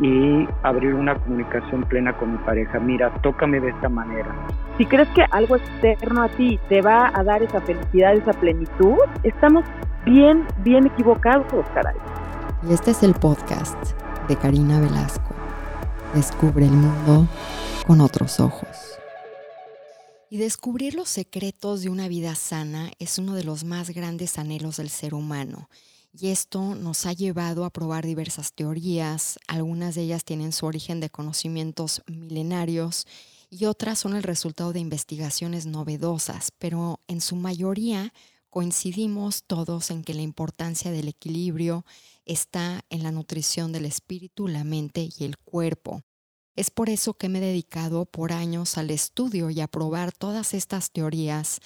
Y abrir una comunicación plena con mi pareja. Mira, tócame de esta manera. Si crees que algo externo a ti te va a dar esa felicidad, esa plenitud, estamos bien, bien equivocados, caray. Y este es el podcast de Karina Velasco. Descubre el mundo con otros ojos. Y descubrir los secretos de una vida sana es uno de los más grandes anhelos del ser humano y esto nos ha llevado a probar diversas teorías, algunas de ellas tienen su origen de conocimientos milenarios y otras son el resultado de investigaciones novedosas, pero en su mayoría coincidimos todos en que la importancia del equilibrio está en la nutrición del espíritu, la mente y el cuerpo. Es por eso que me he dedicado por años al estudio y a probar todas estas teorías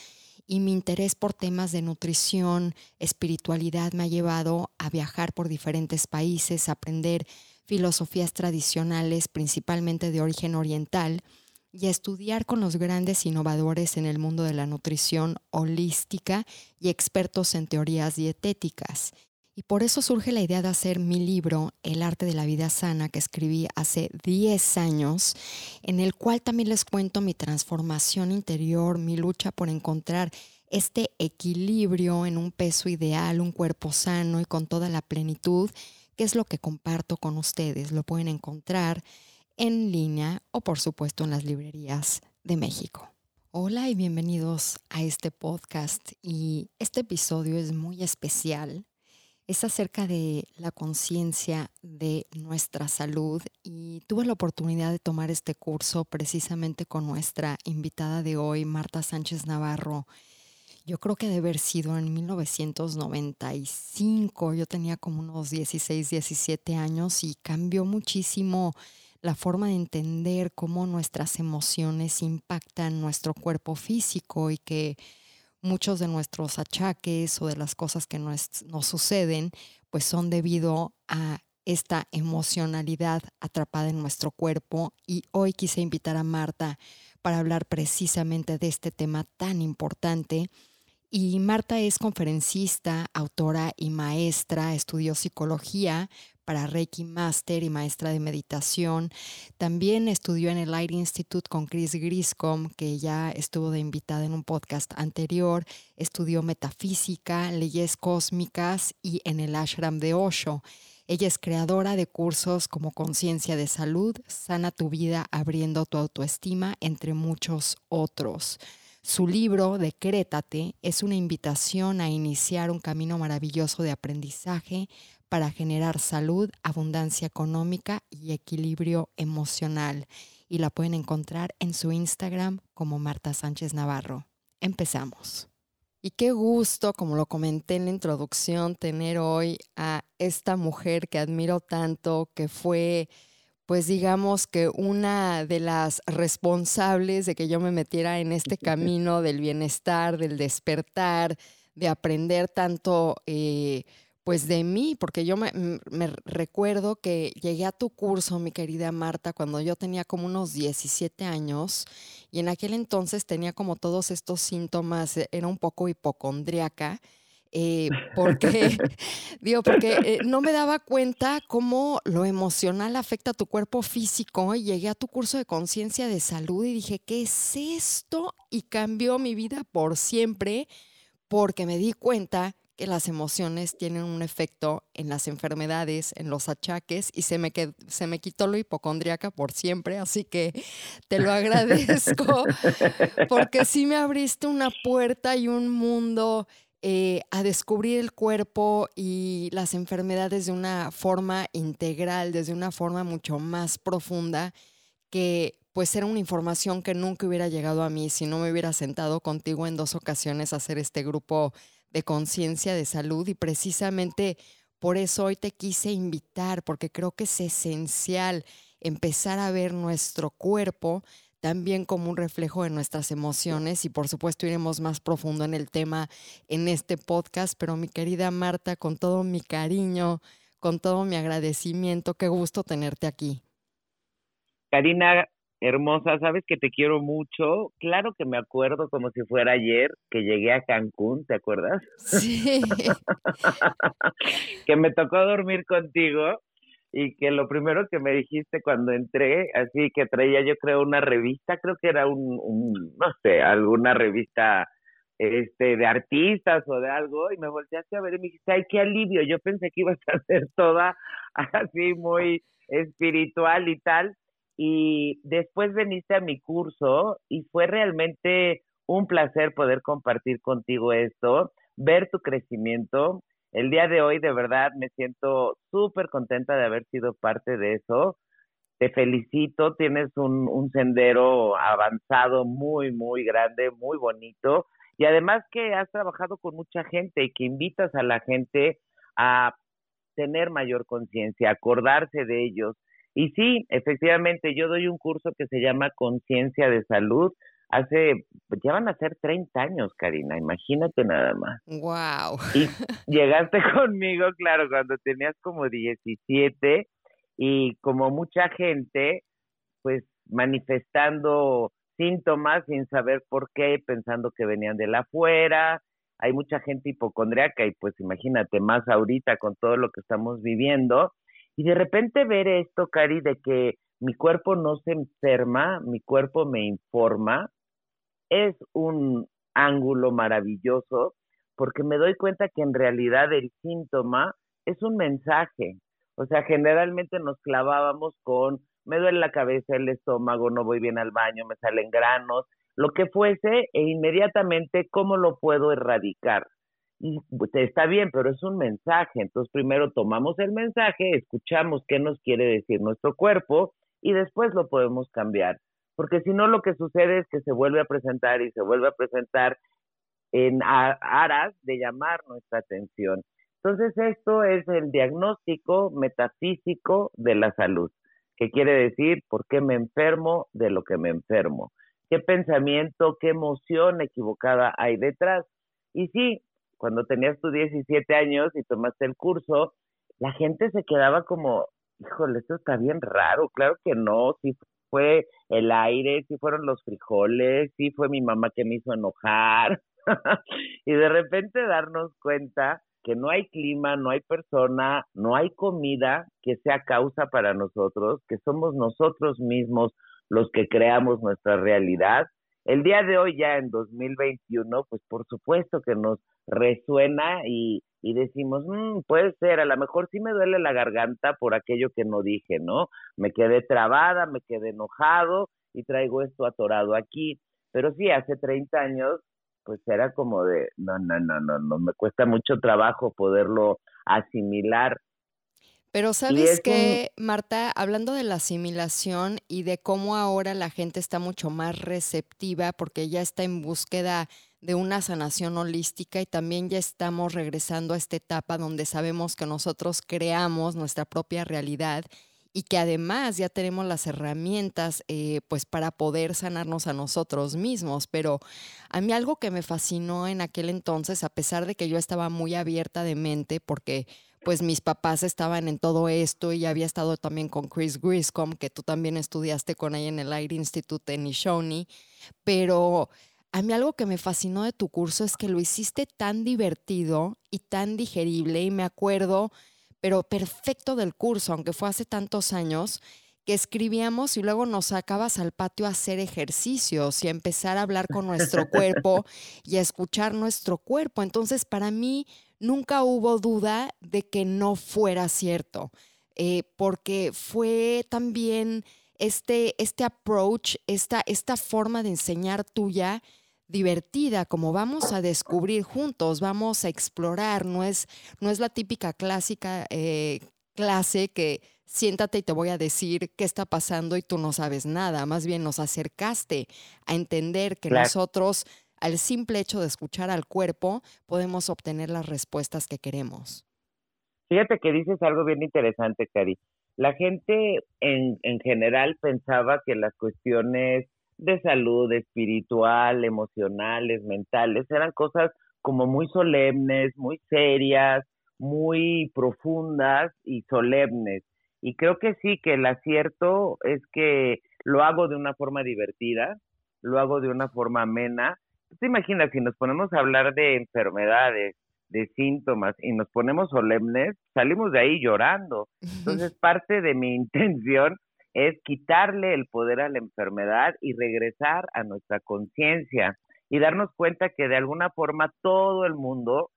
y mi interés por temas de nutrición, espiritualidad me ha llevado a viajar por diferentes países, a aprender filosofías tradicionales, principalmente de origen oriental, y a estudiar con los grandes innovadores en el mundo de la nutrición holística y expertos en teorías dietéticas. Y por eso surge la idea de hacer mi libro, El arte de la vida sana, que escribí hace 10 años, en el cual también les cuento mi transformación interior, mi lucha por encontrar este equilibrio en un peso ideal, un cuerpo sano y con toda la plenitud, que es lo que comparto con ustedes. Lo pueden encontrar en línea o por supuesto en las librerías de México. Hola y bienvenidos a este podcast y este episodio es muy especial es acerca de la conciencia de nuestra salud y tuve la oportunidad de tomar este curso precisamente con nuestra invitada de hoy, Marta Sánchez Navarro. Yo creo que debe haber sido en 1995, yo tenía como unos 16, 17 años y cambió muchísimo la forma de entender cómo nuestras emociones impactan nuestro cuerpo físico y que muchos de nuestros achaques o de las cosas que nos, suceden, pues son debido a esta emocionalidad atrapada en nuestro cuerpo. Y hoy quise invitar a Marta para hablar precisamente de este tema tan importante. Y Marta es conferencista, autora y maestra, estudió psicología, para Reiki Master y maestra de meditación. También estudió en el Light Institute con Chris Griscom, que ya estuvo de invitada en un podcast anterior. Estudió metafísica, leyes cósmicas y en el ashram de Osho. Ella es creadora de cursos como Conciencia de Salud, Sana tu vida abriendo tu autoestima, entre muchos otros. Su libro, Decrétate, es una invitación a iniciar un camino maravilloso de aprendizaje para generar salud, abundancia económica y equilibrio emocional. Y la pueden encontrar en su Instagram como Marta Sánchez Navarro. Empezamos. Y qué gusto, como lo comenté en la introducción, tener hoy a esta mujer que admiro tanto, que fue, pues digamos que una de las responsables de que yo me metiera en este camino del bienestar, del despertar, de aprender tanto. Eh, pues de mí, porque yo me, recuerdo que llegué a tu curso, mi querida Marta, cuando yo tenía como unos 17 años y en aquel entonces tenía como todos estos síntomas, e, era un poco hipocondriaca. Eh, porque, digo, porque eh, no me daba cuenta cómo lo emocional afecta a tu cuerpo físico. Y llegué a tu curso de conciencia de salud y dije, ¿qué es esto? Y cambió mi vida por siempre porque me di cuenta que las emociones tienen un efecto en las enfermedades, en los achaques, y se me, se me quitó lo hipocondriaca por siempre, así que te lo agradezco, porque sí me abriste una puerta y un mundo eh, a descubrir el cuerpo y las enfermedades de una forma integral, desde una forma mucho más profunda, que pues era una información que nunca hubiera llegado a mí si no me hubiera sentado contigo en dos ocasiones a hacer este grupo de conciencia de salud y precisamente por eso hoy te quise invitar, porque creo que es esencial empezar a ver nuestro cuerpo también como un reflejo de nuestras emociones y por supuesto iremos más profundo en el tema en este podcast, pero mi querida Marta, con todo mi cariño, con todo mi agradecimiento, qué gusto tenerte aquí. Karina, hermosa, sabes que te quiero mucho. Claro que me acuerdo como si fuera ayer que llegué a Cancún, ¿te acuerdas? Sí. que me tocó dormir contigo y que lo primero que me dijiste cuando entré, así que traía yo creo una revista, creo que era un, un no sé, alguna revista este de artistas o de algo y me volteaste a ver y me dijiste, ay, qué alivio, yo pensé que ibas a ser toda así muy espiritual y tal y después veniste a mi curso y fue realmente un placer poder compartir contigo esto, ver tu crecimiento, el día de hoy de verdad me siento súper contenta de haber sido parte de eso. Te felicito, tienes un, un sendero avanzado muy, muy grande, muy bonito. Y además que has trabajado con mucha gente y que invitas a la gente a tener mayor conciencia, acordarse de ellos. Y sí, efectivamente, yo doy un curso que se llama Conciencia de Salud, hace, ya van a ser 30 años, Karina, imagínate nada más. Wow. Y llegaste conmigo, claro, cuando tenías como 17 y como mucha gente, pues manifestando síntomas sin saber por qué, pensando que venían de la afuera. Hay mucha gente hipocondriaca y pues imagínate más ahorita con todo lo que estamos viviendo. Y de repente ver esto, Cari, de que mi cuerpo no se enferma, mi cuerpo me informa, es un ángulo maravilloso porque me doy cuenta que en realidad el síntoma es un mensaje. O sea, generalmente nos clavábamos con me duele la cabeza, el estómago, no voy bien al baño, me salen granos, lo que fuese, e inmediatamente cómo lo puedo erradicar. Pues, está bien, pero es un mensaje. Entonces, primero tomamos el mensaje, escuchamos qué nos quiere decir nuestro cuerpo y después lo podemos cambiar porque si no lo que sucede es que se vuelve a presentar y se vuelve a presentar en aras de llamar nuestra atención. Entonces esto es el diagnóstico metafísico de la salud, que quiere decir por qué me enfermo de lo que me enfermo, qué pensamiento, qué emoción equivocada hay detrás. Y sí, cuando tenías tus 17 años y tomaste el curso, la gente se quedaba como, híjole, esto está bien raro, claro que no, sí fue el aire, sí fueron los frijoles, sí fue mi mamá que me hizo enojar. y de repente darnos cuenta que no hay clima, no hay persona, no hay comida que sea causa para nosotros, que somos nosotros mismos los que creamos nuestra realidad. El día de hoy, ya en 2021, pues por supuesto que nos resuena y, y decimos, mm, puede ser, a lo mejor sí me duele la garganta por aquello que no dije, ¿no? Me quedé trabada, me quedé enojado y traigo esto atorado aquí. Pero sí, hace 30 años, pues era como de, no, no, no, no, no, me cuesta mucho trabajo poderlo asimilar. Pero sabes que, Marta, hablando de la asimilación y de cómo ahora la gente está mucho más receptiva porque ya está en búsqueda de una sanación holística y también ya estamos regresando a esta etapa donde sabemos que nosotros creamos nuestra propia realidad y que además ya tenemos las herramientas eh, pues para poder sanarnos a nosotros mismos. Pero a mí algo que me fascinó en aquel entonces, a pesar de que yo estaba muy abierta de mente, porque pues mis papás estaban en todo esto y había estado también con Chris Griscom, que tú también estudiaste con ella en el Air Institute en Nishoni, pero a mí algo que me fascinó de tu curso es que lo hiciste tan divertido y tan digerible y me acuerdo, pero perfecto del curso, aunque fue hace tantos años, que escribíamos y luego nos sacabas al patio a hacer ejercicios y a empezar a hablar con nuestro cuerpo y a escuchar nuestro cuerpo. Entonces, para mí nunca hubo duda de que no fuera cierto, eh, porque fue también este, este approach, esta, esta forma de enseñar tuya divertida, como vamos a descubrir juntos, vamos a explorar, no es, no es la típica clásica eh, clase que siéntate y te voy a decir qué está pasando y tú no sabes nada, más bien nos acercaste a entender que nosotros, al simple hecho de escuchar al cuerpo, podemos obtener las respuestas que queremos. Fíjate que dices algo bien interesante, Cari. La gente en, en general pensaba que las cuestiones de salud espiritual, emocionales, mentales, eran cosas como muy solemnes, muy serias, muy profundas y solemnes. Y creo que sí, que el acierto es que lo hago de una forma divertida, lo hago de una forma amena. ¿Te imaginas si nos ponemos a hablar de enfermedades, de síntomas y nos ponemos solemnes, salimos de ahí llorando. Entonces, parte de mi intención es quitarle el poder a la enfermedad y regresar a nuestra conciencia y darnos cuenta que de alguna forma todo el mundo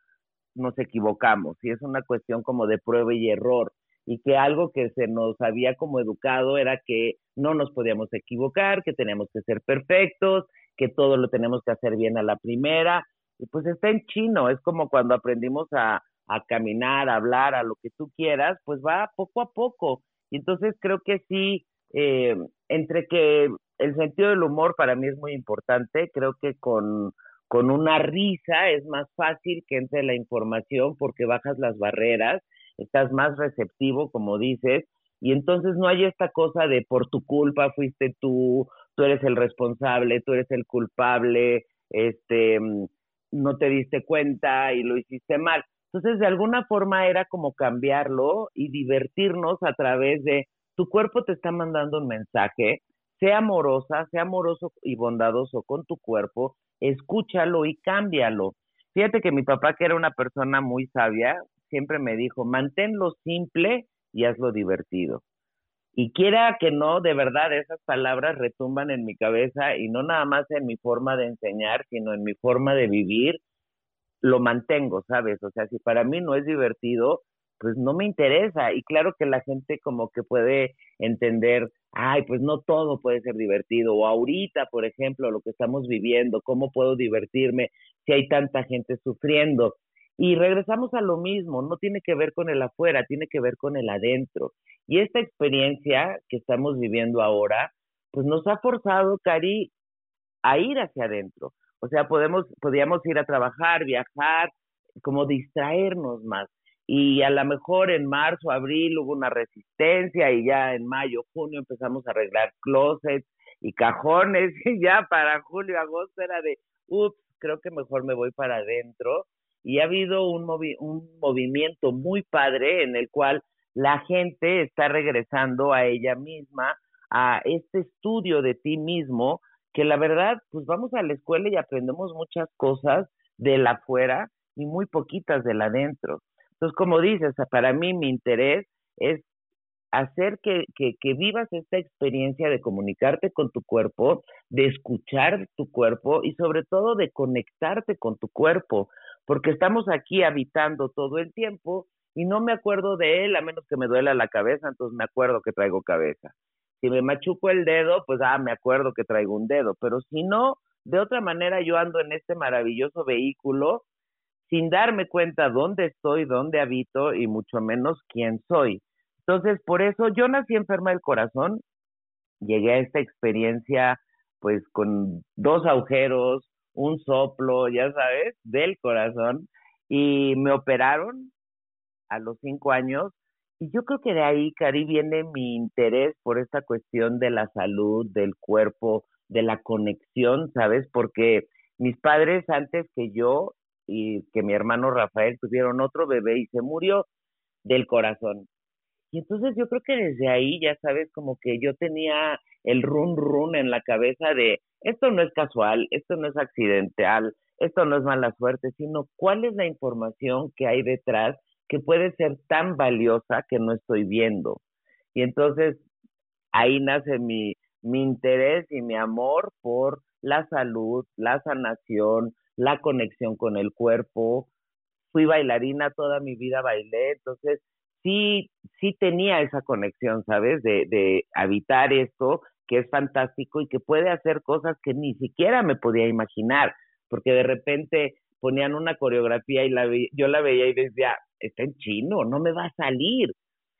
nos equivocamos y es una cuestión como de prueba y error y que algo que se nos había como educado era que no nos podíamos equivocar, que teníamos que ser perfectos, que todo lo tenemos que hacer bien a la primera. Y pues está en chino, es como cuando aprendimos a, caminar, a hablar, a lo que tú quieras, pues va poco a poco. Y entonces creo que sí, eh, entre que el sentido del humor para mí es muy importante, creo que con, con una risa es más fácil que entre la información porque bajas las barreras estás más receptivo, como dices, y entonces no hay esta cosa de por tu culpa fuiste tú, tú eres el responsable, tú eres el culpable, este, mm, no te diste cuenta y lo hiciste mal. Entonces, de alguna forma era como cambiarlo y divertirnos a través de tu cuerpo te está mandando un mensaje, sea amorosa, sea amoroso y bondadoso con tu cuerpo, escúchalo y cámbialo. Fíjate que mi papá, que era una persona muy sabia, siempre me dijo, manténlo simple y hazlo divertido. Y quiera que no, de verdad, esas palabras retumban en mi cabeza y no nada más en mi forma de enseñar, sino en mi forma de vivir, lo mantengo, ¿sabes? O sea, si para mí no es divertido, pues no me interesa. Y claro que la gente como que puede entender, ay, pues no todo puede ser divertido. O ahorita, por ejemplo, lo que estamos viviendo, ¿cómo puedo divertirme si hay tanta gente sufriendo? Y regresamos a lo mismo, no tiene que ver con el afuera, tiene que ver con el adentro. Y esta experiencia que estamos viviendo ahora, pues nos ha forzado, Cari, a ir hacia adentro. O sea, podemos, podíamos ir a trabajar, viajar, como distraernos más. Y a lo mejor en marzo, abril hubo una resistencia y ya en mayo, junio empezamos a arreglar closets y cajones y ya para julio, agosto era de, ups, creo que mejor me voy para adentro y ha habido un, un movimiento muy padre en el cual la gente está regresando a ella misma, a este estudio de ti mismo, que la verdad, pues vamos a la escuela y aprendemos muchas cosas de la afuera y muy poquitas de la adentro. Entonces, como dices, para mí mi interés es hacer que, que, que, vivas esta experiencia de comunicarte con tu cuerpo, de escuchar tu cuerpo y sobre todo de conectarte con tu cuerpo, porque estamos aquí habitando todo el tiempo y no me acuerdo de él a menos que me duela la cabeza, entonces me acuerdo que traigo cabeza. Si me machuco el dedo, pues ah, me acuerdo que traigo un dedo, pero si no, de otra manera yo ando en este maravilloso vehículo sin darme cuenta dónde estoy, dónde habito y mucho menos quién soy. Entonces, por eso yo nací enferma del corazón, llegué a esta experiencia pues con dos agujeros, un soplo, ya sabes, del corazón y me operaron a los cinco años y yo creo que de ahí, Cari, viene mi interés por esta cuestión de la salud, del cuerpo, de la conexión, ¿sabes? Porque mis padres antes que yo y que mi hermano Rafael tuvieron otro bebé y se murió del corazón. Y entonces yo creo que desde ahí, ya sabes, como que yo tenía el run run en la cabeza de esto no es casual, esto no es accidental, esto no es mala suerte, sino cuál es la información que hay detrás que puede ser tan valiosa que no estoy viendo. Y entonces ahí nace mi, mi interés y mi amor por la salud, la sanación, la conexión con el cuerpo. Fui bailarina toda mi vida, bailé, entonces sí, sí tenía esa conexión, ¿sabes? De, de habitar esto, que es fantástico y que puede hacer cosas que ni siquiera me podía imaginar, porque de repente ponían una coreografía y la yo la veía y decía, está en chino, no me va a salir.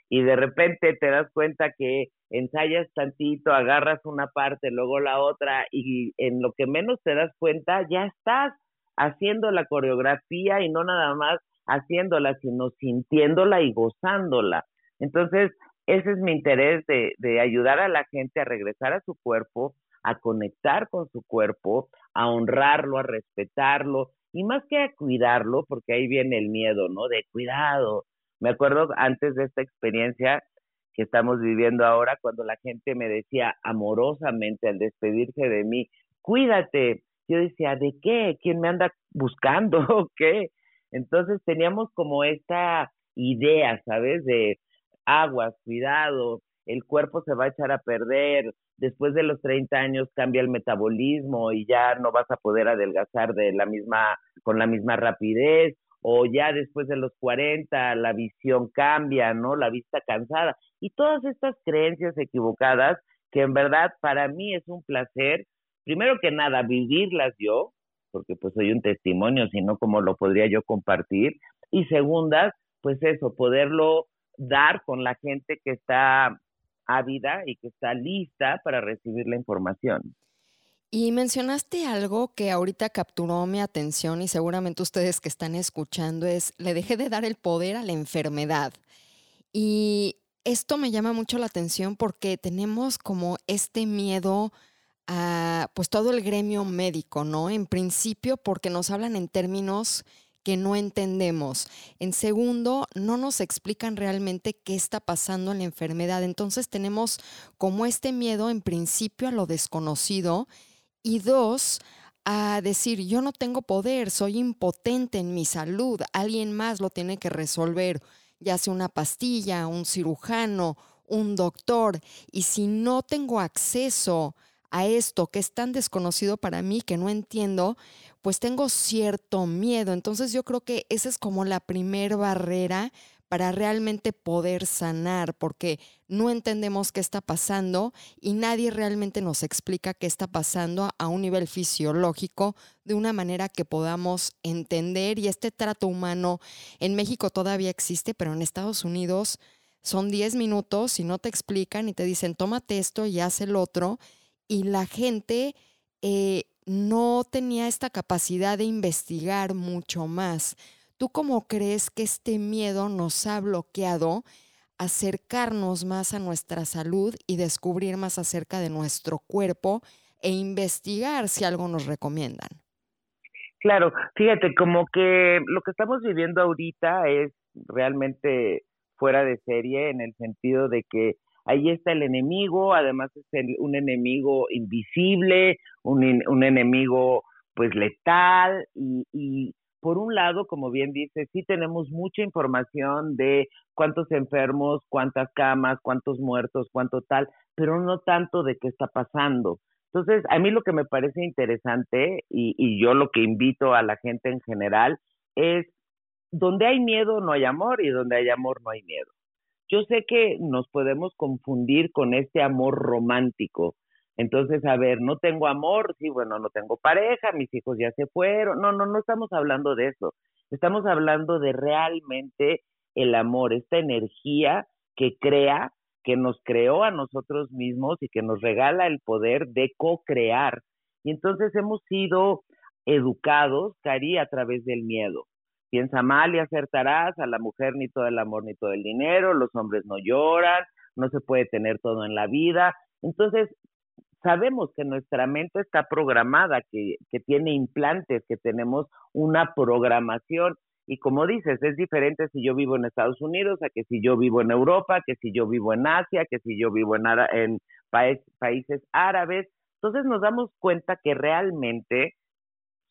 Y de repente te das cuenta que ensayas tantito, agarras una parte, luego la otra, y en lo que menos te das cuenta, ya estás haciendo la coreografía y no nada más haciéndola, sino sintiéndola y gozándola. Entonces, ese es mi interés de, de ayudar a la gente a regresar a su cuerpo, a conectar con su cuerpo, a honrarlo, a respetarlo y más que a cuidarlo, porque ahí viene el miedo, ¿no? De cuidado. Me acuerdo antes de esta experiencia que estamos viviendo ahora, cuando la gente me decía amorosamente al despedirse de mí, cuídate. Yo decía, ¿de qué? ¿Quién me anda buscando? ¿O qué? Entonces teníamos como esta idea, ¿sabes? De aguas, cuidado, el cuerpo se va a echar a perder, después de los 30 años cambia el metabolismo y ya no vas a poder adelgazar de la misma con la misma rapidez o ya después de los 40 la visión cambia, ¿no? La vista cansada y todas estas creencias equivocadas que en verdad para mí es un placer, primero que nada vivirlas yo, porque pues soy un testimonio, sino como lo podría yo compartir y segundas, pues eso, poderlo dar con la gente que está ávida y que está lista para recibir la información. Y mencionaste algo que ahorita capturó mi atención y seguramente ustedes que están escuchando es, le dejé de dar el poder a la enfermedad. Y esto me llama mucho la atención porque tenemos como este miedo a pues todo el gremio médico, ¿no? En principio porque nos hablan en términos que no entendemos. En segundo, no nos explican realmente qué está pasando en la enfermedad. Entonces tenemos como este miedo en principio a lo desconocido y dos, a decir, yo no tengo poder, soy impotente en mi salud, alguien más lo tiene que resolver, ya sea una pastilla, un cirujano, un doctor, y si no tengo acceso esto que es tan desconocido para mí, que no entiendo, pues tengo cierto miedo. Entonces yo creo que esa es como la primer barrera para realmente poder sanar, porque no entendemos qué está pasando y nadie realmente nos explica qué está pasando a un nivel fisiológico de una manera que podamos entender. Y este trato humano en México todavía existe, pero en Estados Unidos son 10 minutos y no te explican y te dicen, tómate esto y haz el otro. Y la gente eh, no tenía esta capacidad de investigar mucho más. ¿Tú cómo crees que este miedo nos ha bloqueado acercarnos más a nuestra salud y descubrir más acerca de nuestro cuerpo e investigar si algo nos recomiendan? Claro, fíjate, como que lo que estamos viviendo ahorita es realmente fuera de serie en el sentido de que ahí está el enemigo, además es un enemigo invisible, un, un enemigo pues letal y, y, por un lado, como bien dice, sí tenemos mucha información de cuántos enfermos, cuántas camas, cuántos muertos, cuánto tal, pero no tanto de qué está pasando. Entonces, a mí lo que me parece interesante y, y yo lo que invito a la gente en general es, donde hay miedo no hay amor y donde hay amor no hay miedo. Yo sé que nos podemos confundir con este amor romántico. Entonces, a ver, no tengo amor, sí, bueno, no tengo pareja, mis hijos ya se fueron. No, no, no estamos hablando de eso. Estamos hablando de realmente el amor, esta energía que crea, que nos creó a nosotros mismos y que nos regala el poder de co-crear. Y entonces hemos sido educados, Cari, a través del miedo piensa mal y acertarás, a la mujer ni todo el amor ni todo el dinero, los hombres no lloran, no se puede tener todo en la vida. Entonces, sabemos que nuestra mente está programada, que, que tiene implantes, que tenemos una programación. Y como dices, es diferente si yo vivo en Estados Unidos a que si yo vivo en Europa, que si yo vivo en Asia, que si yo vivo en, en países árabes. Entonces nos damos cuenta que realmente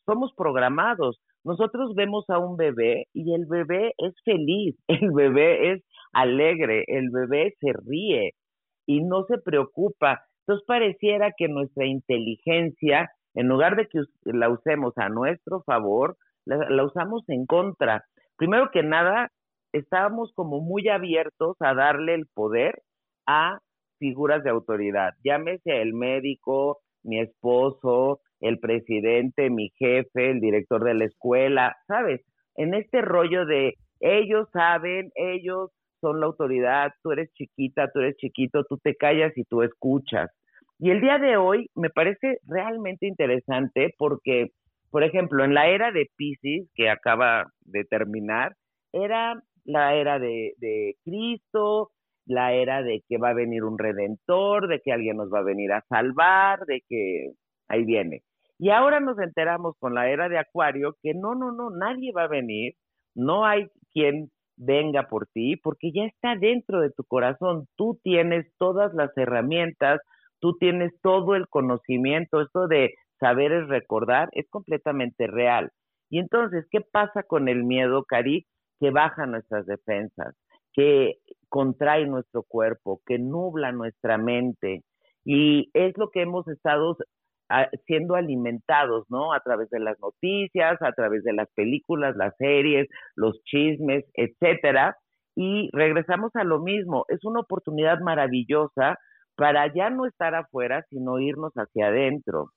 somos programados. Nosotros vemos a un bebé y el bebé es feliz, el bebé es alegre, el bebé se ríe y no se preocupa. Entonces pareciera que nuestra inteligencia, en lugar de que la usemos a nuestro favor, la, usamos en contra. Primero que nada, estábamos como muy abiertos a darle el poder a figuras de autoridad, llámese el médico, mi esposo, el presidente, mi jefe, el director de la escuela, ¿sabes? En este rollo de ellos saben, ellos son la autoridad, tú eres chiquita, tú eres chiquito, tú te callas y tú escuchas. Y el día de hoy me parece realmente interesante porque, por ejemplo, en la era de Pisces, que acaba de terminar, era la era de, de Cristo, la era de que va a venir un redentor, de que alguien nos va a venir a salvar, de que ahí viene. Y ahora nos enteramos con la era de Acuario que no, no, no, nadie va a venir, no hay quien venga por ti, porque ya está dentro de tu corazón, tú tienes todas las herramientas, tú tienes todo el conocimiento, esto de saber es recordar es completamente real. Y entonces, ¿qué pasa con el miedo, Cari? Que baja nuestras defensas, que contrae nuestro cuerpo, que nubla nuestra mente. Y es lo que hemos estado siendo alimentados, ¿no? A través de las noticias, a través de las películas, las series, los chismes, etcétera. Y regresamos a lo mismo, es una oportunidad maravillosa para ya no estar afuera, sino irnos hacia adentro.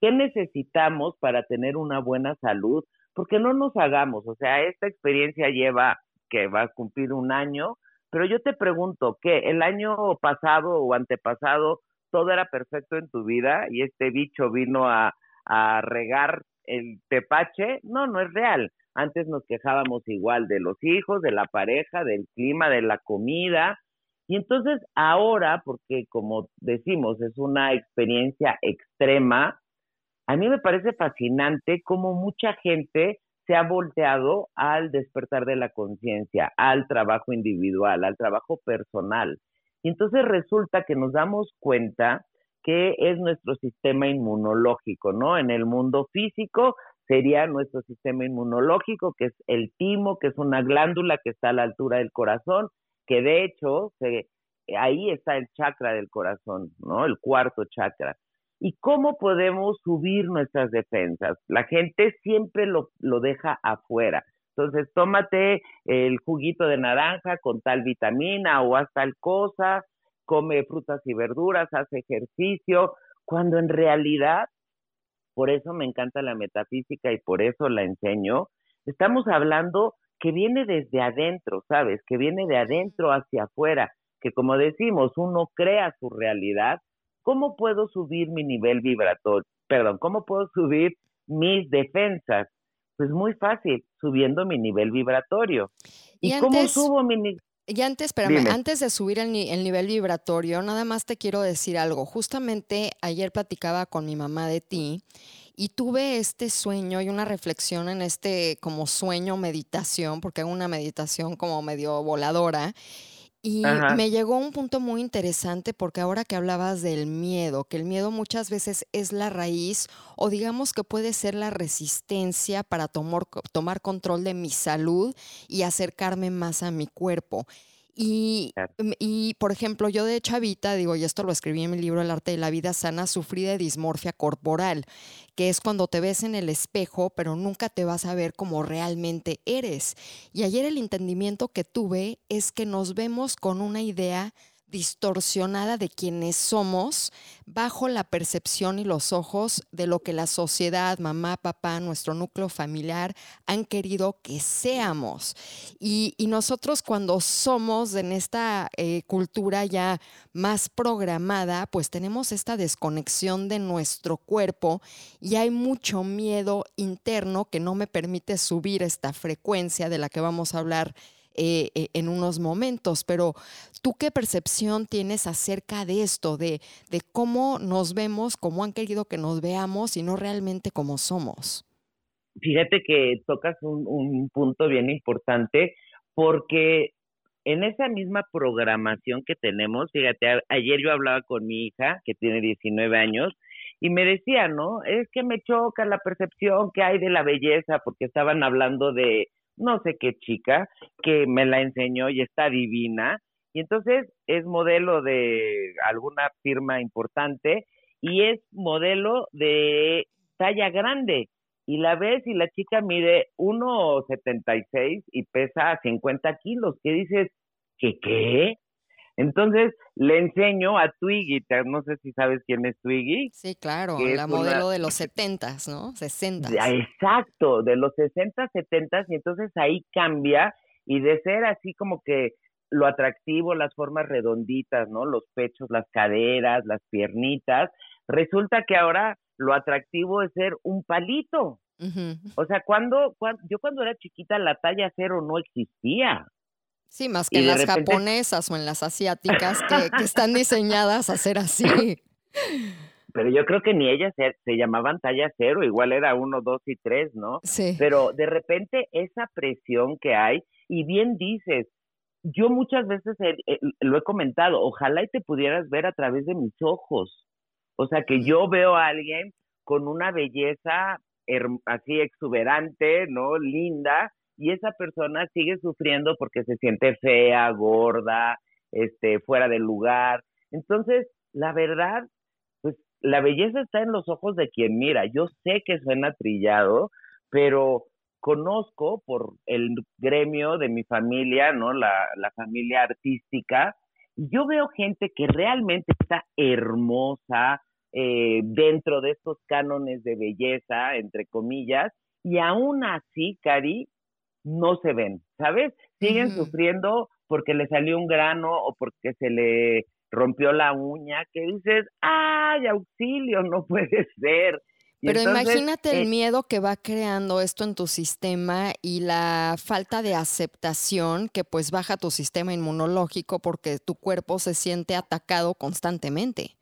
¿Qué necesitamos para tener una buena salud? Porque no nos hagamos, o sea, esta experiencia lleva que va a cumplir un año, pero yo te pregunto, ¿qué? ¿El año pasado o antepasado todo era perfecto en tu vida y este bicho vino a, regar el tepache? No, no es real. Antes nos quejábamos igual de los hijos, de la pareja, del clima, de la comida. Y entonces ahora, porque como decimos, es una experiencia extrema, a mí me parece fascinante cómo mucha gente se ha volteado al despertar de la conciencia, al trabajo individual, al trabajo personal. Y entonces resulta que nos damos cuenta que es nuestro sistema inmunológico, ¿no? En el mundo físico sería nuestro sistema inmunológico, que es el timo, que es una glándula que está a la altura del corazón, que de hecho ahí está el chakra del corazón, ¿no? El cuarto chakra y cómo podemos subir nuestras defensas. La gente siempre lo, lo deja afuera. Entonces, tómate el juguito de naranja con tal vitamina o haz tal cosa, come frutas y verduras, haz ejercicio, cuando en realidad, por eso me encanta la metafísica y por eso la enseño, estamos hablando que viene desde adentro, ¿sabes? Que viene de adentro hacia afuera, que como decimos, uno crea su realidad ¿Cómo puedo subir mi nivel vibratorio? Perdón, ¿cómo puedo subir mis defensas? Pues muy fácil, subiendo mi nivel vibratorio. ¿Y, cómo subo mi nivel? Y antes, espérame, antes de subir el, el, nivel vibratorio, nada más te quiero decir algo. Justamente ayer platicaba con mi mamá de ti y tuve este sueño y una reflexión en este como sueño meditación, porque hago una meditación como medio voladora. Y me llegó un punto muy interesante porque ahora que hablabas del miedo, que el miedo muchas veces es la raíz o digamos que puede ser la resistencia para tomar, tomar control de mi salud y acercarme más a mi cuerpo. Y, y, por ejemplo, yo de chavita, digo, y esto lo escribí en mi libro El arte de la vida sana, sufrí de dismorfia corporal, que es cuando te ves en el espejo, pero nunca te vas a ver como realmente eres. Y ayer el entendimiento que tuve es que nos vemos con una idea distorsionada de quienes somos bajo la percepción y los ojos de lo que la sociedad, mamá, papá, nuestro núcleo familiar han querido que seamos. Y, nosotros cuando somos en esta eh, cultura ya más programada, pues tenemos esta desconexión de nuestro cuerpo y hay mucho miedo interno que no me permite subir esta frecuencia de la que vamos a hablar eh, eh, en unos momentos, pero ¿tú qué percepción tienes acerca de esto, de, cómo nos vemos, cómo han querido que nos veamos y no realmente como somos? Fíjate que tocas un, un punto bien importante porque en esa misma programación que tenemos, fíjate, ayer yo hablaba con mi hija, que tiene 19 años, y me decía, ¿no? Es que me choca la percepción que hay de la belleza, porque estaban hablando de, no sé qué chica, que me la enseñó y está divina. Y entonces es modelo de alguna firma importante y es modelo de talla grande. Y la ves y la chica mide 1,76 y pesa 50 kilos. ¿Qué dices? ¿Qué qué? Entonces le enseño a Twiggy, no sé si sabes quién es Twiggy. Sí, claro, la modelo de los 70, ¿no? 60. Exacto, de los 60, 70, y entonces ahí cambia y de ser así como que lo atractivo, las formas redonditas, ¿no? Los pechos, las caderas, las piernitas, resulta que ahora lo atractivo es ser un palito. O sea, cuando, cuando, yo cuando era chiquita la talla cero no existía. Sí, más que en las japonesas o en las asiáticas que, están diseñadas a ser así. Pero yo creo que ni ellas se, se, llamaban talla cero, igual era uno, dos y tres, ¿no? Sí. Pero de repente esa presión que hay, y bien dices, yo muchas veces lo he comentado, ojalá y te pudieras ver a través de mis ojos. O sea, que yo veo a alguien con una belleza así exuberante, ¿no? Linda, y esa persona sigue sufriendo porque se siente fea, gorda, este, fuera del lugar. Entonces, la verdad, pues la belleza está en los ojos de quien mira. Yo sé que suena trillado, pero conozco por el gremio de mi familia, ¿no? La, la familia artística, y yo veo gente que realmente está hermosa eh, dentro de estos cánones de belleza, entre comillas, y aún así, Cari, no se ven, ¿sabes? Siguen sufriendo porque le salió un grano o porque se le rompió la uña, que dices, ay, auxilio, no puede ser. Pero imagínate el eh miedo que va creando esto en tu sistema y la falta de aceptación que pues baja tu sistema inmunológico porque tu cuerpo se siente atacado constantemente.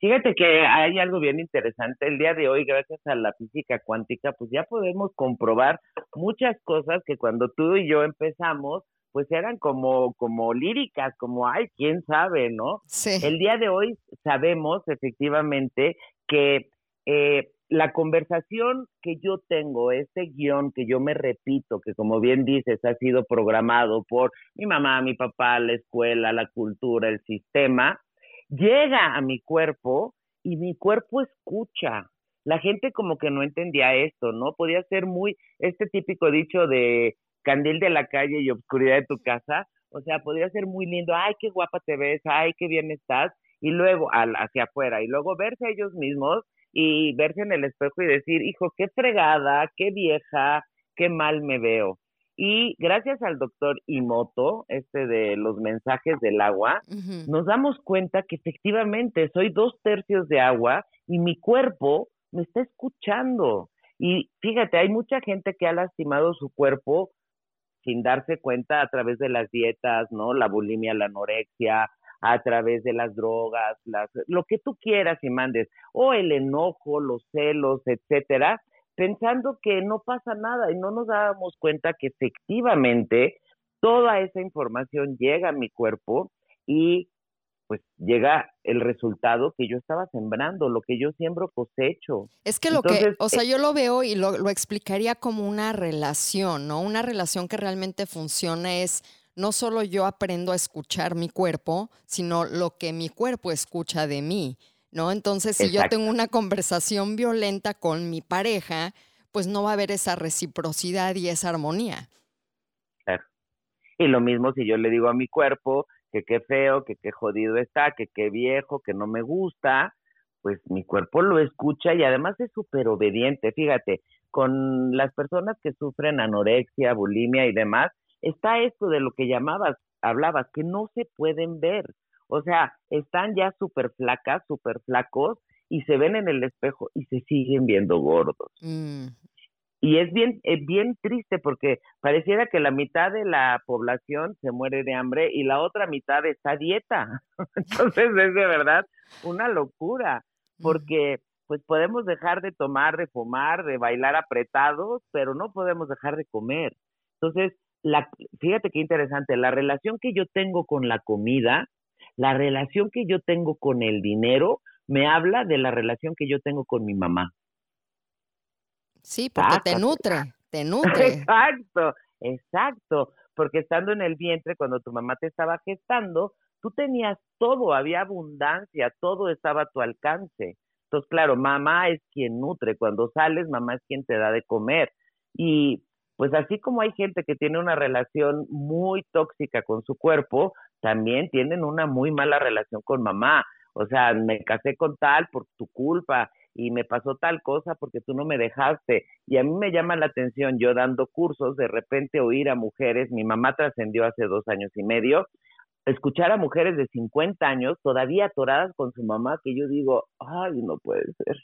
Fíjate que hay algo bien interesante. El día de hoy, gracias a la física cuántica, pues ya podemos comprobar muchas cosas que cuando tú y yo empezamos, pues eran como, como líricas, como, ay, quién sabe, ¿no? Sí. El día de hoy sabemos efectivamente que eh, la conversación que yo tengo, este guion que yo me repito, que como bien dices, ha sido programado por mi mamá, mi papá, la escuela, la cultura, el sistema, llega a mi cuerpo y mi cuerpo escucha. La gente como que no entendía esto, ¿no? Podía ser muy, este típico dicho de candil de la calle y obscuridad de tu casa, o sea, podría ser muy lindo, ay, qué guapa te ves, ay, qué bien estás, y luego al, hacia afuera, y luego verse a ellos mismos y verse en el espejo y decir, hijo, qué fregada, qué vieja, qué mal me veo. Y gracias al doctor Imoto, este de los mensajes del agua, nos damos cuenta que efectivamente soy dos tercios de agua y mi cuerpo me está escuchando. Y fíjate, hay mucha gente que ha lastimado su cuerpo sin darse cuenta a través de las dietas, ¿no? La bulimia, la anorexia, a través de las drogas, las, lo que tú quieras y mandes, o el enojo, los celos, etcétera, pensando que no pasa nada y no nos dábamos cuenta que efectivamente toda esa información llega a mi cuerpo y pues llega el resultado que yo estaba sembrando, lo que yo siembro cosecho. Es que lo que, o sea, eh yo lo veo y lo, lo, explicaría como una relación, ¿no? Una relación que realmente funciona es no solo yo aprendo a escuchar mi cuerpo, sino lo que mi cuerpo escucha de mí, ¿no? Entonces, si yo tengo una conversación violenta con mi pareja, pues no va a haber esa reciprocidad y esa armonía. Claro. Y lo mismo si yo le digo a mi cuerpo que qué feo, que qué jodido está, que qué viejo, que no me gusta, pues mi cuerpo lo escucha y además es súper obediente. Fíjate, con las personas que sufren anorexia, bulimia y demás, está esto de lo que llamabas, hablabas, que no se pueden ver. O sea, están ya súper flacas, súper flacos y se ven en el espejo y se siguen viendo gordos. Mm. Y es bien, es bien triste porque pareciera que la mitad de la población se muere de hambre y la otra mitad está a dieta. Entonces es de verdad una locura porque pues podemos dejar de tomar, de fumar, de bailar apretados, pero no podemos dejar de comer. Entonces, la, fíjate qué interesante, la relación que yo tengo con la comida, la relación que yo tengo con el dinero, me habla de la relación que yo tengo con mi mamá. Sí, porque te nutre, te nutre. Exacto, exacto, porque estando en el vientre, cuando tu mamá te estaba gestando, tú tenías todo, había abundancia, todo estaba a tu alcance. Entonces, claro, mamá es quien nutre, cuando sales, mamá es quien te da de comer. Y pues así como hay gente que tiene una relación muy tóxica con su cuerpo, también tienen una muy mala relación con mamá. O sea, me casé con tal por tu culpa y me pasó tal cosa porque tú no me dejaste. Y a mí me llama la atención, yo dando cursos, de repente oír a mujeres, mi mamá trascendió hace dos años y medio, escuchar a mujeres de 50 años todavía atoradas con su mamá, que yo digo, ay, no puede ser.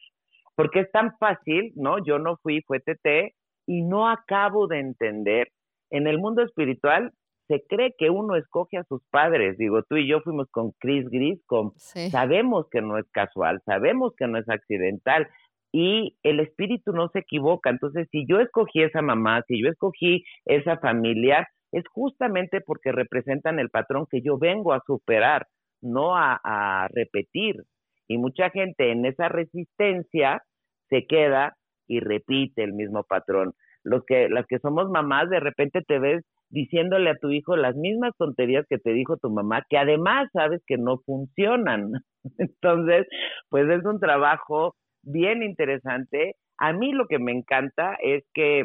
Porque es tan fácil, ¿no? Yo no fui, fue TT, y no acabo de entender, en el mundo espiritual se cree que uno escoge a sus padres. Digo, tú y yo fuimos con Chris Griscom. Sabemos que no es casual, sabemos que no es accidental y el espíritu no se equivoca. Entonces, si yo escogí esa mamá, si yo escogí esa familia, es justamente porque representan el patrón que yo vengo a superar, no a, a repetir. Y mucha gente en esa resistencia se queda y repite el mismo patrón. Los que, las que somos mamás, de repente te ves diciéndole a tu hijo las mismas tonterías que te dijo tu mamá, que además sabes que no funcionan. Entonces, pues es un trabajo bien interesante. A mí lo que me encanta es que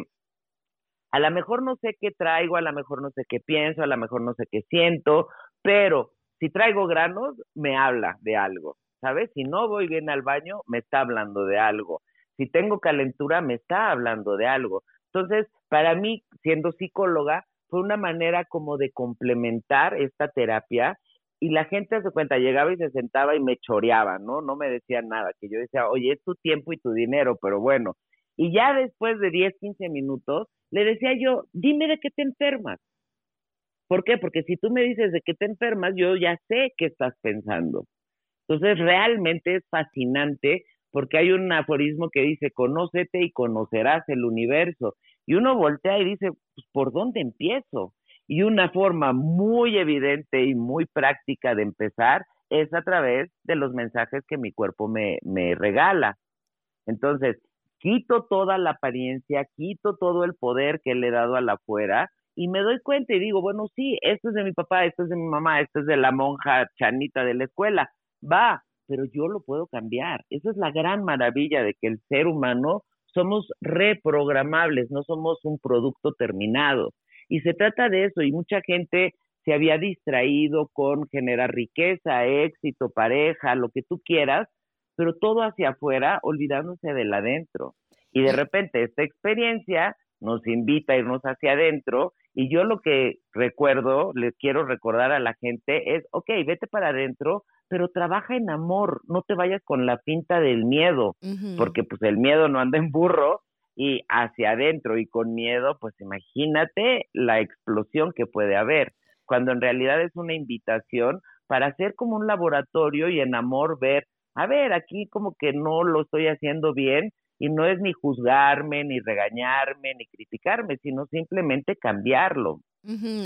a lo mejor no sé qué traigo, a lo mejor no sé qué pienso, a lo mejor no sé qué siento, pero si traigo granos, me habla de algo, ¿sabes? Si no voy bien al baño, me está hablando de algo. Si tengo calentura, me está hablando de algo. Entonces, para mí, siendo psicóloga, fue una manera como de complementar esta terapia y la gente se cuenta, llegaba y se sentaba y me choreaba, ¿no? No me decía nada, que yo decía, oye, es tu tiempo y tu dinero, pero bueno. Y ya después de 10, 15 minutos, le decía yo, dime de qué te enfermas. ¿Por qué? Porque si tú me dices de qué te enfermas, yo ya sé qué estás pensando. Entonces, realmente es fascinante porque hay un aforismo que dice, conócete y conocerás el universo. Y uno voltea y dice, pues, ¿por dónde empiezo? Y una forma muy evidente y muy práctica de empezar es a través de los mensajes que mi cuerpo me, me regala. Entonces, quito toda la apariencia, quito todo el poder que le he dado a la afuera y me doy cuenta y digo, bueno, sí, esto es de mi papá, esto es de mi mamá, esto es de la monja chanita de la escuela, va, pero yo lo puedo cambiar. Esa es la gran maravilla de que el ser humano somos reprogramables, no somos un producto terminado. Y se trata de eso, y mucha gente se había distraído con generar riqueza, éxito, pareja, lo que tú quieras, pero todo hacia afuera, olvidándose del adentro. Y de repente esta experiencia nos invita a irnos hacia adentro y yo lo que recuerdo, les quiero recordar a la gente es, ok, vete para adentro, pero trabaja en amor, no te vayas con la pinta del miedo, porque pues el miedo no anda en burro y hacia adentro y con miedo, pues imagínate la explosión que puede haber, cuando en realidad es una invitación para hacer como un laboratorio y en amor ver, a ver, aquí como que no lo estoy haciendo bien y no es ni juzgarme, ni regañarme, ni criticarme, sino simplemente cambiarlo.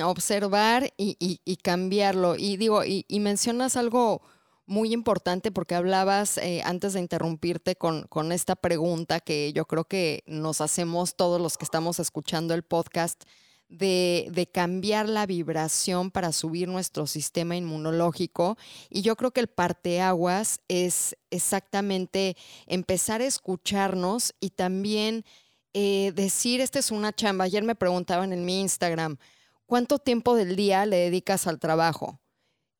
Observar y, y, cambiarlo. Y digo, y, y mencionas algo muy importante porque hablabas eh, antes de interrumpirte con, con, esta pregunta que yo creo que nos hacemos todos los que estamos escuchando el podcast de, cambiar la vibración para subir nuestro sistema inmunológico. Y yo creo que el parteaguas es exactamente empezar a escucharnos y también eh, decir, esta es una chamba. Ayer me preguntaban en mi Instagram, ¿cuánto tiempo del día le dedicas al trabajo?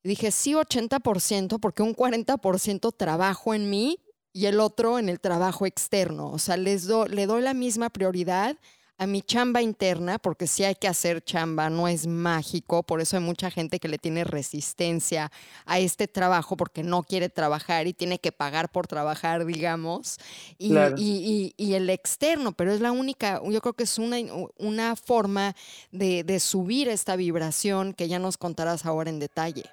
dije, sí, 80%, porque un 40% trabajo en mí y el otro en el trabajo externo. O sea, les le doy la misma prioridad a mi chamba interna, porque sí hay que hacer chamba, no es mágico, por eso hay mucha gente que le tiene resistencia a este trabajo porque no quiere trabajar y tiene que pagar por trabajar, digamos, y, y, el externo, pero es la única, yo creo que es una, una forma de, de subir esta vibración que ya nos contarás ahora en detalle.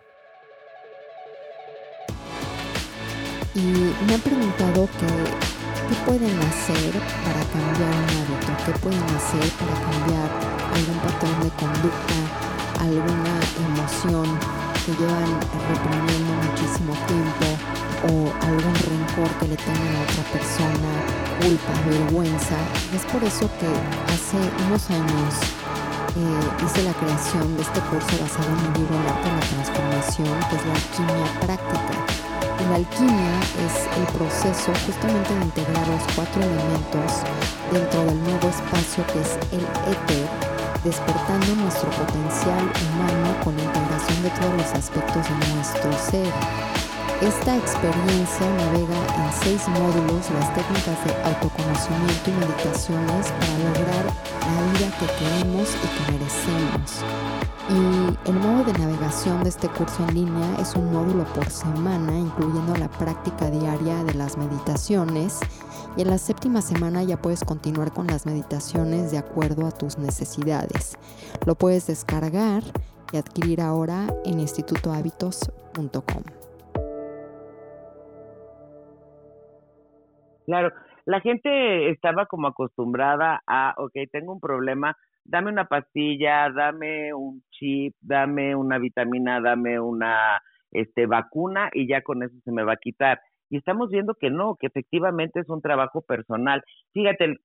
y me han preguntado qué pueden hacer para cambiar un hábito, qué pueden hacer para cambiar algún patrón de conducta, alguna emoción que llevan reprimiendo muchísimo tiempo o algún rencor que le tengan a otra persona, culpa, vergüenza. Es por eso que hace unos años eh, hice la creación de este curso basado en un libro El arte de la transformación, que es la alquimia práctica la alquimia es el proceso justamente de integrar los cuatro elementos dentro del nuevo espacio que es el éter, despertando nuestro potencial humano con la integración de todos los aspectos de nuestro ser. Esta experiencia navega en seis módulos las técnicas de autoconocimiento y meditaciones para lograr la vida que queremos y que merecemos. Y el modo de navegación de este curso en línea es un módulo por semana, incluyendo la práctica diaria de las meditaciones. Y en la séptima semana ya puedes continuar con las meditaciones de acuerdo a tus necesidades. Lo puedes descargar y adquirir ahora en institutohábitos.com. Claro, la gente estaba como acostumbrada a, ok, tengo un problema, dame una pastilla, dame un chip, dame una vitamina, dame una este vacuna y ya con eso se me va a quitar. Y estamos viendo que no, que efectivamente es un trabajo personal. Fíjate,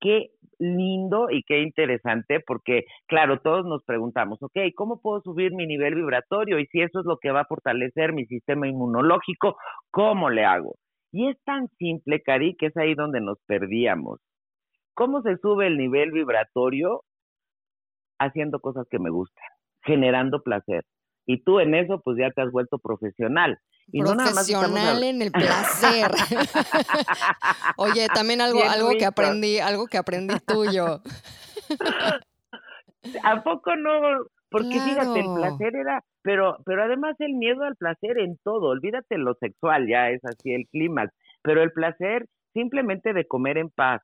qué lindo y qué interesante, porque claro, todos nos preguntamos, ok, ¿cómo puedo subir mi nivel vibratorio? Y si eso es lo que va a fortalecer mi sistema inmunológico, ¿cómo le hago? Y es tan simple, Cari, que es ahí donde nos perdíamos. ¿Cómo se sube el nivel vibratorio? Haciendo cosas que me gustan, generando placer. Y tú en eso, pues ya te has vuelto profesional. Y profesional en el placer. Oye, también algo, algo que aprendí, algo que aprendí tuyo. ¿A poco no? Porque fíjate, el placer era, pero, pero además el miedo al placer en todo, olvídate lo sexual, ya es así el clímax, pero el placer simplemente de comer en paz,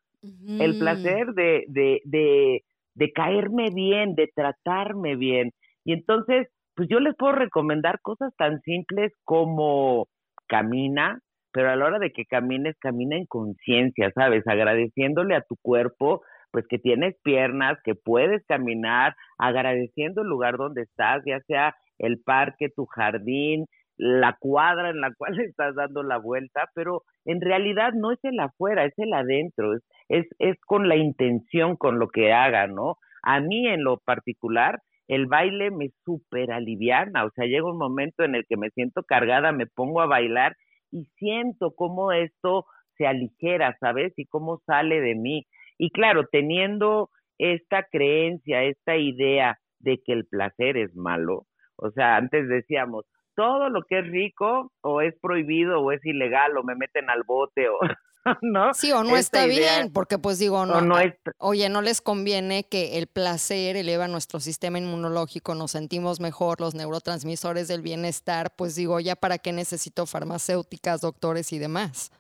el placer de, de, de, de caerme bien, de tratarme bien. Y entonces, pues yo les puedo recomendar cosas tan simples como camina, pero a la hora de que camines, camina en conciencia, ¿sabes? Agradeciéndole a tu cuerpo, pues que tienes piernas, que puedes caminar, agradeciendo el lugar donde estás, ya sea el parque, tu jardín, la cuadra en la cual estás dando la vuelta, pero en realidad no es el afuera, es el adentro, es, es, es con la intención con lo que haga, ¿no? A mí en lo particular, el baile me super aliviana, o sea, llega un momento en el que me siento cargada, me pongo a bailar y siento cómo esto se aligera, ¿sabes? Y cómo sale de mí. Y claro, teniendo esta creencia, esta idea de que el placer es malo, o sea, antes decíamos, todo lo que es rico o es prohibido o es ilegal o me meten al bote o ¿no? Sí, o no está bien, porque pues digo, no, oye, no les conviene que el placer eleva nuestro sistema inmunológico, nos sentimos mejor, los neurotransmisores del bienestar, pues digo, ya para qué necesito farmacéuticas, doctores y demás.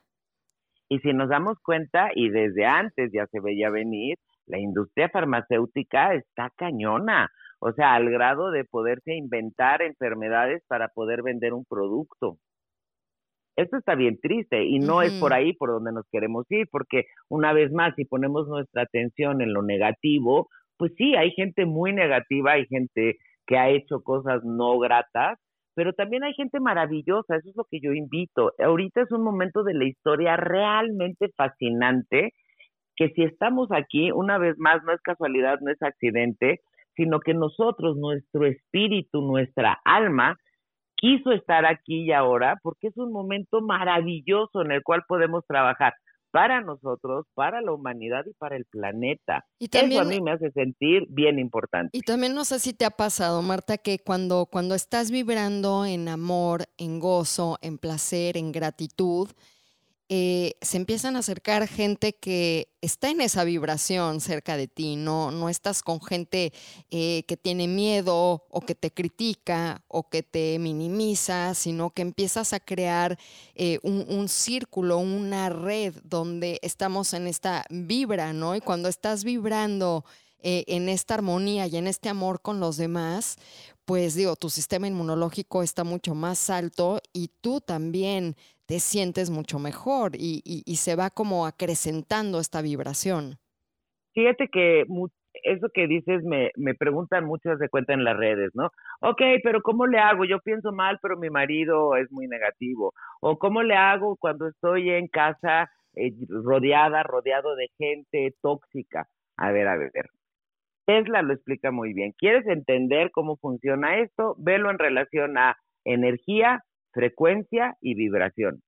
Y si nos damos cuenta, y desde antes ya se veía venir, la industria farmacéutica está cañona, o sea, al grado de poderse inventar enfermedades para poder vender un producto. Esto está bien triste y no es por ahí por donde nos queremos ir, porque una vez más, si ponemos nuestra atención en lo negativo, pues sí, hay gente muy negativa, hay gente que ha hecho cosas no gratas, pero también hay gente maravillosa, eso es lo que yo invito. Ahorita es un momento de la historia realmente fascinante, que si estamos aquí, una vez más, no es casualidad, no es accidente, sino que nosotros, nuestro espíritu, nuestra alma, quiso estar aquí y ahora porque es un momento maravilloso en el cual podemos trabajar para nosotros, para la humanidad y para el planeta. Y también, Eso a mí me hace sentir bien importante. Y también no sé si te ha pasado, Marta, que cuando, cuando estás vibrando en amor, en gozo, en placer, en gratitud, eh, se empiezan a acercar gente que está en esa vibración cerca de ti, no, no estás con gente eh, que tiene miedo o que te critica o que te minimiza, sino que empiezas a crear eh, un, círculo, una red donde estamos en esta vibra, ¿no? Y cuando estás vibrando en esta armonía y en este amor con los demás, pues digo, tu sistema inmunológico está mucho más alto y tú también te sientes mucho mejor y, y, se va como acrecentando esta vibración. Fíjate que eso que dices me, me preguntan muchas de cuenta en las redes, ¿no? Ok, pero ¿cómo le hago? Yo pienso mal, pero mi marido es muy negativo. O ¿cómo le hago cuando estoy en casa eh, rodeada, rodeado de gente tóxica? A ver, a ver. Tesla lo explica muy bien. ¿Quieres entender cómo funciona esto? Velo en relación a energía, frecuencia y vibración.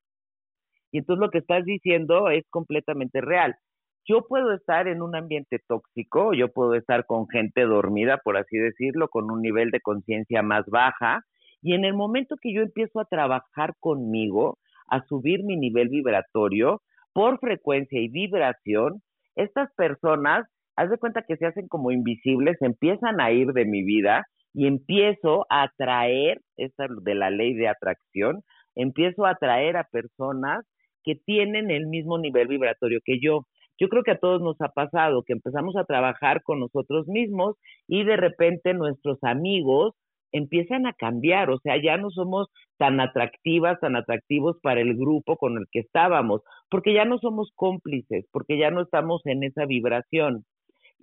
Y entonces lo que estás diciendo es completamente real. Yo puedo estar en un ambiente tóxico, yo puedo estar con gente dormida, por así decirlo, con un nivel de conciencia más baja, y en el momento que yo empiezo a trabajar conmigo, a subir mi nivel vibratorio por frecuencia y vibración, estas personas, haz de cuenta que se hacen como invisibles, empiezan a ir de mi vida y empiezo a atraer, esta de la ley de atracción, empiezo a atraer a personas que tienen el mismo nivel vibratorio que yo. Yo creo que a todos nos ha pasado que empezamos a trabajar con nosotros mismos y de repente nuestros amigos empiezan a cambiar, o sea, ya no somos tan atractivas, tan atractivos para el grupo con el que estábamos, porque ya no somos cómplices, porque ya no estamos en esa vibración.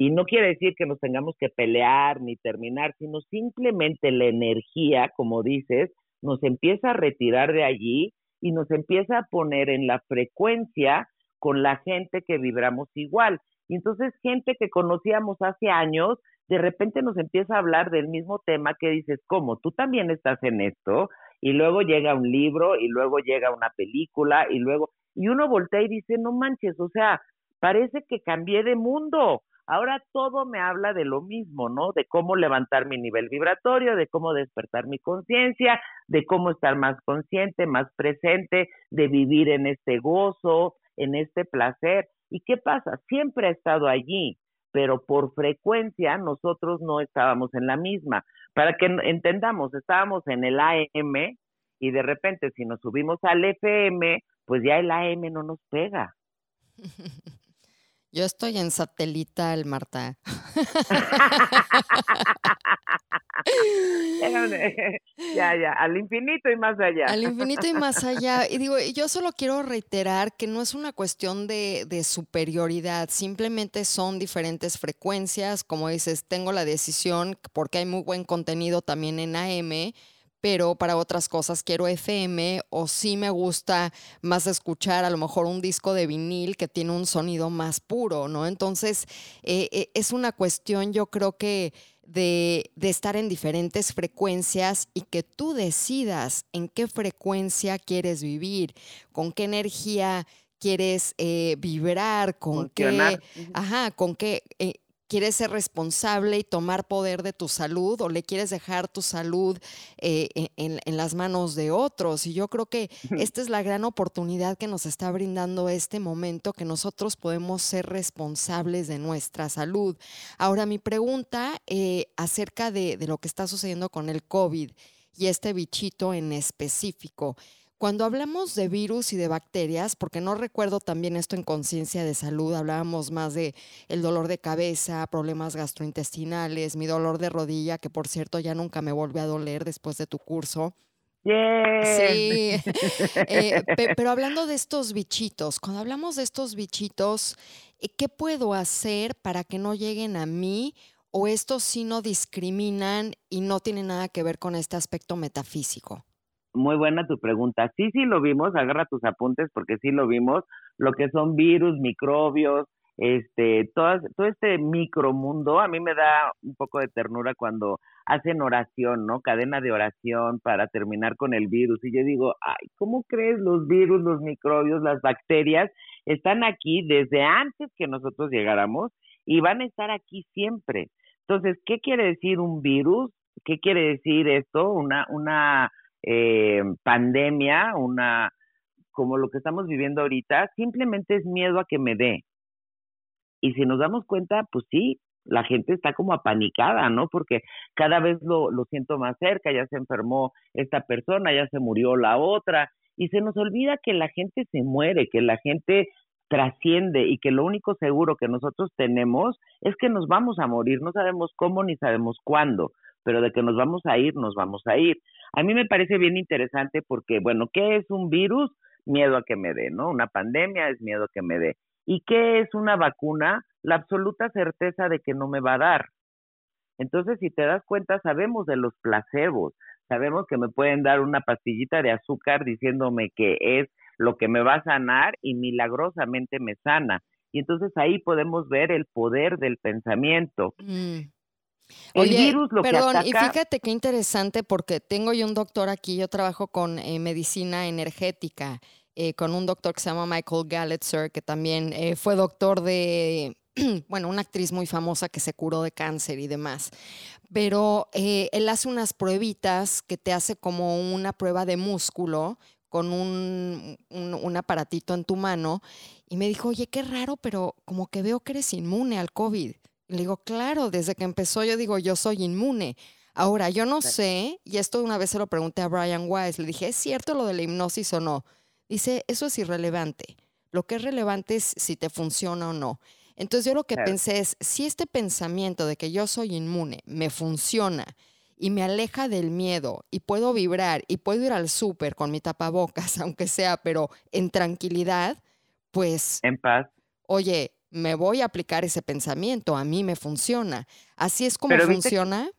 Y no quiere decir que nos tengamos que pelear ni terminar, sino simplemente la energía, como dices, nos empieza a retirar de allí y nos empieza a poner en la frecuencia con la gente que vibramos igual. Y entonces gente que conocíamos hace años, de repente nos empieza a hablar del mismo tema que dices, ¿cómo? Tú también estás en esto. Y luego llega un libro y luego llega una película y luego, y uno voltea y dice, no manches, o sea, parece que cambié de mundo. Ahora todo me habla de lo mismo, ¿no? De cómo levantar mi nivel vibratorio, de cómo despertar mi conciencia, de cómo estar más consciente, más presente, de vivir en este gozo, en este placer. ¿Y qué pasa? Siempre ha estado allí, pero por frecuencia nosotros no estábamos en la misma. Para que entendamos, estábamos en el AM y de repente si nos subimos al FM, pues ya el AM no nos pega. Yo estoy en satelital, Marta. ya, ya, al infinito y más allá. Al infinito y más allá. Y digo, yo solo quiero reiterar que no es una cuestión de, de superioridad, simplemente son diferentes frecuencias. Como dices, tengo la decisión, porque hay muy buen contenido también en AM pero para otras cosas quiero FM o sí me gusta más escuchar a lo mejor un disco de vinil que tiene un sonido más puro, ¿no? Entonces, eh, eh, es una cuestión yo creo que de, estar en diferentes frecuencias y que tú decidas en qué frecuencia quieres vivir, con qué energía quieres eh, vibrar, con qué, ajá, con qué ¿Quieres ser responsable y tomar poder de tu salud o le quieres dejar tu salud eh, e, en, las manos de otros? Y yo creo que esta es la gran oportunidad que nos está brindando este momento, que nosotros podemos ser responsables de nuestra salud. Ahora, mi pregunta eh, acerca de, de lo que está sucediendo con el COVID y este bichito en específico. Cuando hablamos de virus y de bacterias, porque no recuerdo también esto en conciencia de salud, hablábamos más de el dolor de cabeza, problemas gastrointestinales, mi dolor de rodilla, que por cierto ya nunca me volvió a doler después de tu curso. Sí, eh, pero hablando de estos bichitos, cuando hablamos de estos bichitos, eh, ¿qué puedo hacer para que no lleguen a mí? ¿O estos sí no discriminan y no tienen nada que ver con este aspecto metafísico? Muy buena tu pregunta. Sí, sí lo vimos, agarra tus apuntes porque sí lo vimos, lo que son virus, microbios, este, todo, todo este micromundo, a mí me da un poco de ternura cuando hacen oración, ¿no? Cadena de oración para terminar con el virus. Y yo digo, ay, ¿cómo crees los virus, los microbios, las bacterias están aquí desde antes que nosotros llegáramos y van a estar aquí siempre? Entonces, ¿qué quiere decir un virus? ¿Qué quiere decir esto? Una, una eh, pandemia, una como lo que estamos viviendo ahorita, simplemente es miedo a que me dé. Y si nos damos cuenta, pues sí, la gente está como apanicada, ¿no? Porque cada vez lo, lo siento más cerca, ya se enfermó esta persona, ya se murió la otra, y se nos olvida que la gente se muere, que la gente trasciende y que lo único seguro que nosotros tenemos es que nos vamos a morir, no sabemos cómo ni sabemos cuándo, pero de que nos vamos a ir, nos vamos a ir. A mí me parece bien interesante porque, bueno, ¿qué es un virus? Miedo a que me dé, ¿no? Una pandemia es miedo a que me dé. ¿Y qué es una vacuna? La absoluta certeza de que no me va a dar. Entonces, si te das cuenta, sabemos de los placebos, sabemos que me pueden dar una pastillita de azúcar diciéndome que es lo que me va a sanar y milagrosamente me sana. Y entonces ahí podemos ver el poder del pensamiento. Mm. Oye, perdón, y fíjate qué interesante porque tengo yo un doctor aquí, yo trabajo con eh, medicina energética, eh, con un doctor que se llama Michael Gallitzer, que también eh, fue doctor de, bueno, una actriz muy famosa que se curó de cáncer y demás. Pero él hace unas pruebitas que te hace como una prueba de músculo con un, un aparatito en tu mano y me dijo, oye, qué raro, pero como que veo que eres inmune al COVID. Le digo, claro, desde que empezó yo digo, yo soy inmune. Ahora, yo no sé, y esto una vez se lo pregunté a Brian Weiss, le dije, ¿es cierto lo de la hipnosis o no? Dice, eso es irrelevante. Lo que es relevante es si te funciona o no. Entonces yo lo que pensé es, si este pensamiento de que yo soy inmune me funciona y me aleja del miedo y puedo vibrar y puedo ir al súper con mi tapabocas, aunque sea, pero en tranquilidad, pues... En paz. Oye, me voy a aplicar ese pensamiento, a mí me funciona. Así es como funciona.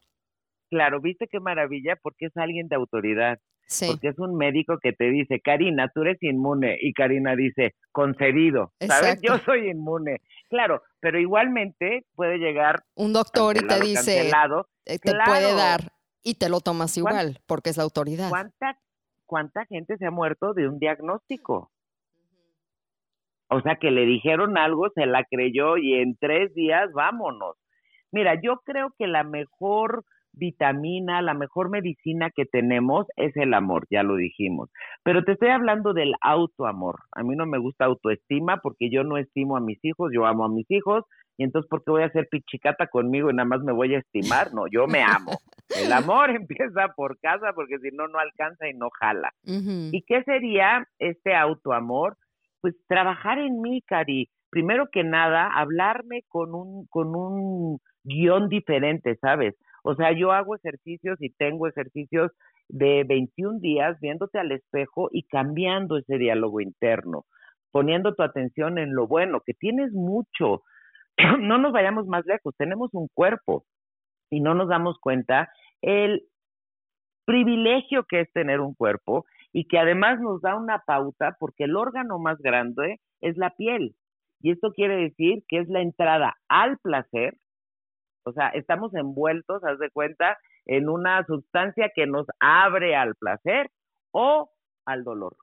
claro, viste qué maravilla, porque es alguien de autoridad. Sí. Porque es un médico que te dice, Karina, tú eres inmune. Y Karina dice, concedido. ¿Sabes? Yo soy inmune. Claro, pero igualmente puede llegar un doctor y te dice, eh, te puede dar y te lo tomas igual, porque es la autoridad. ¿Cuánta, ¿Cuánta gente se ha muerto de un diagnóstico? O sea, que le dijeron algo, se la creyó y en tres días vámonos. Mira, yo creo que la mejor vitamina, la mejor medicina que tenemos es el amor, ya lo dijimos. Pero te estoy hablando del autoamor. A mí no me gusta autoestima porque yo no estimo a mis hijos, yo amo a mis hijos y entonces ¿por qué voy a hacer pichicata conmigo y nada más me voy a estimar? No, yo me amo. El amor empieza por casa porque si no, no alcanza y no jala. ¿Y qué sería este autoamor? Pues trabajar en mí, Cari. Primero que nada, hablarme con un, con un guion diferente, ¿sabes? O sea, yo hago ejercicios y tengo ejercicios de 21 días viéndote al espejo y cambiando ese diálogo interno, poniendo tu atención en lo bueno, que tienes mucho. no nos vayamos más lejos, tenemos un cuerpo y no nos damos cuenta el privilegio que es tener un cuerpo y que además nos da una pauta porque el órgano más grande es la piel. Y esto quiere decir que es la entrada al placer, o sea, estamos envueltos, haz de cuenta, en una sustancia que nos abre al placer o al dolor.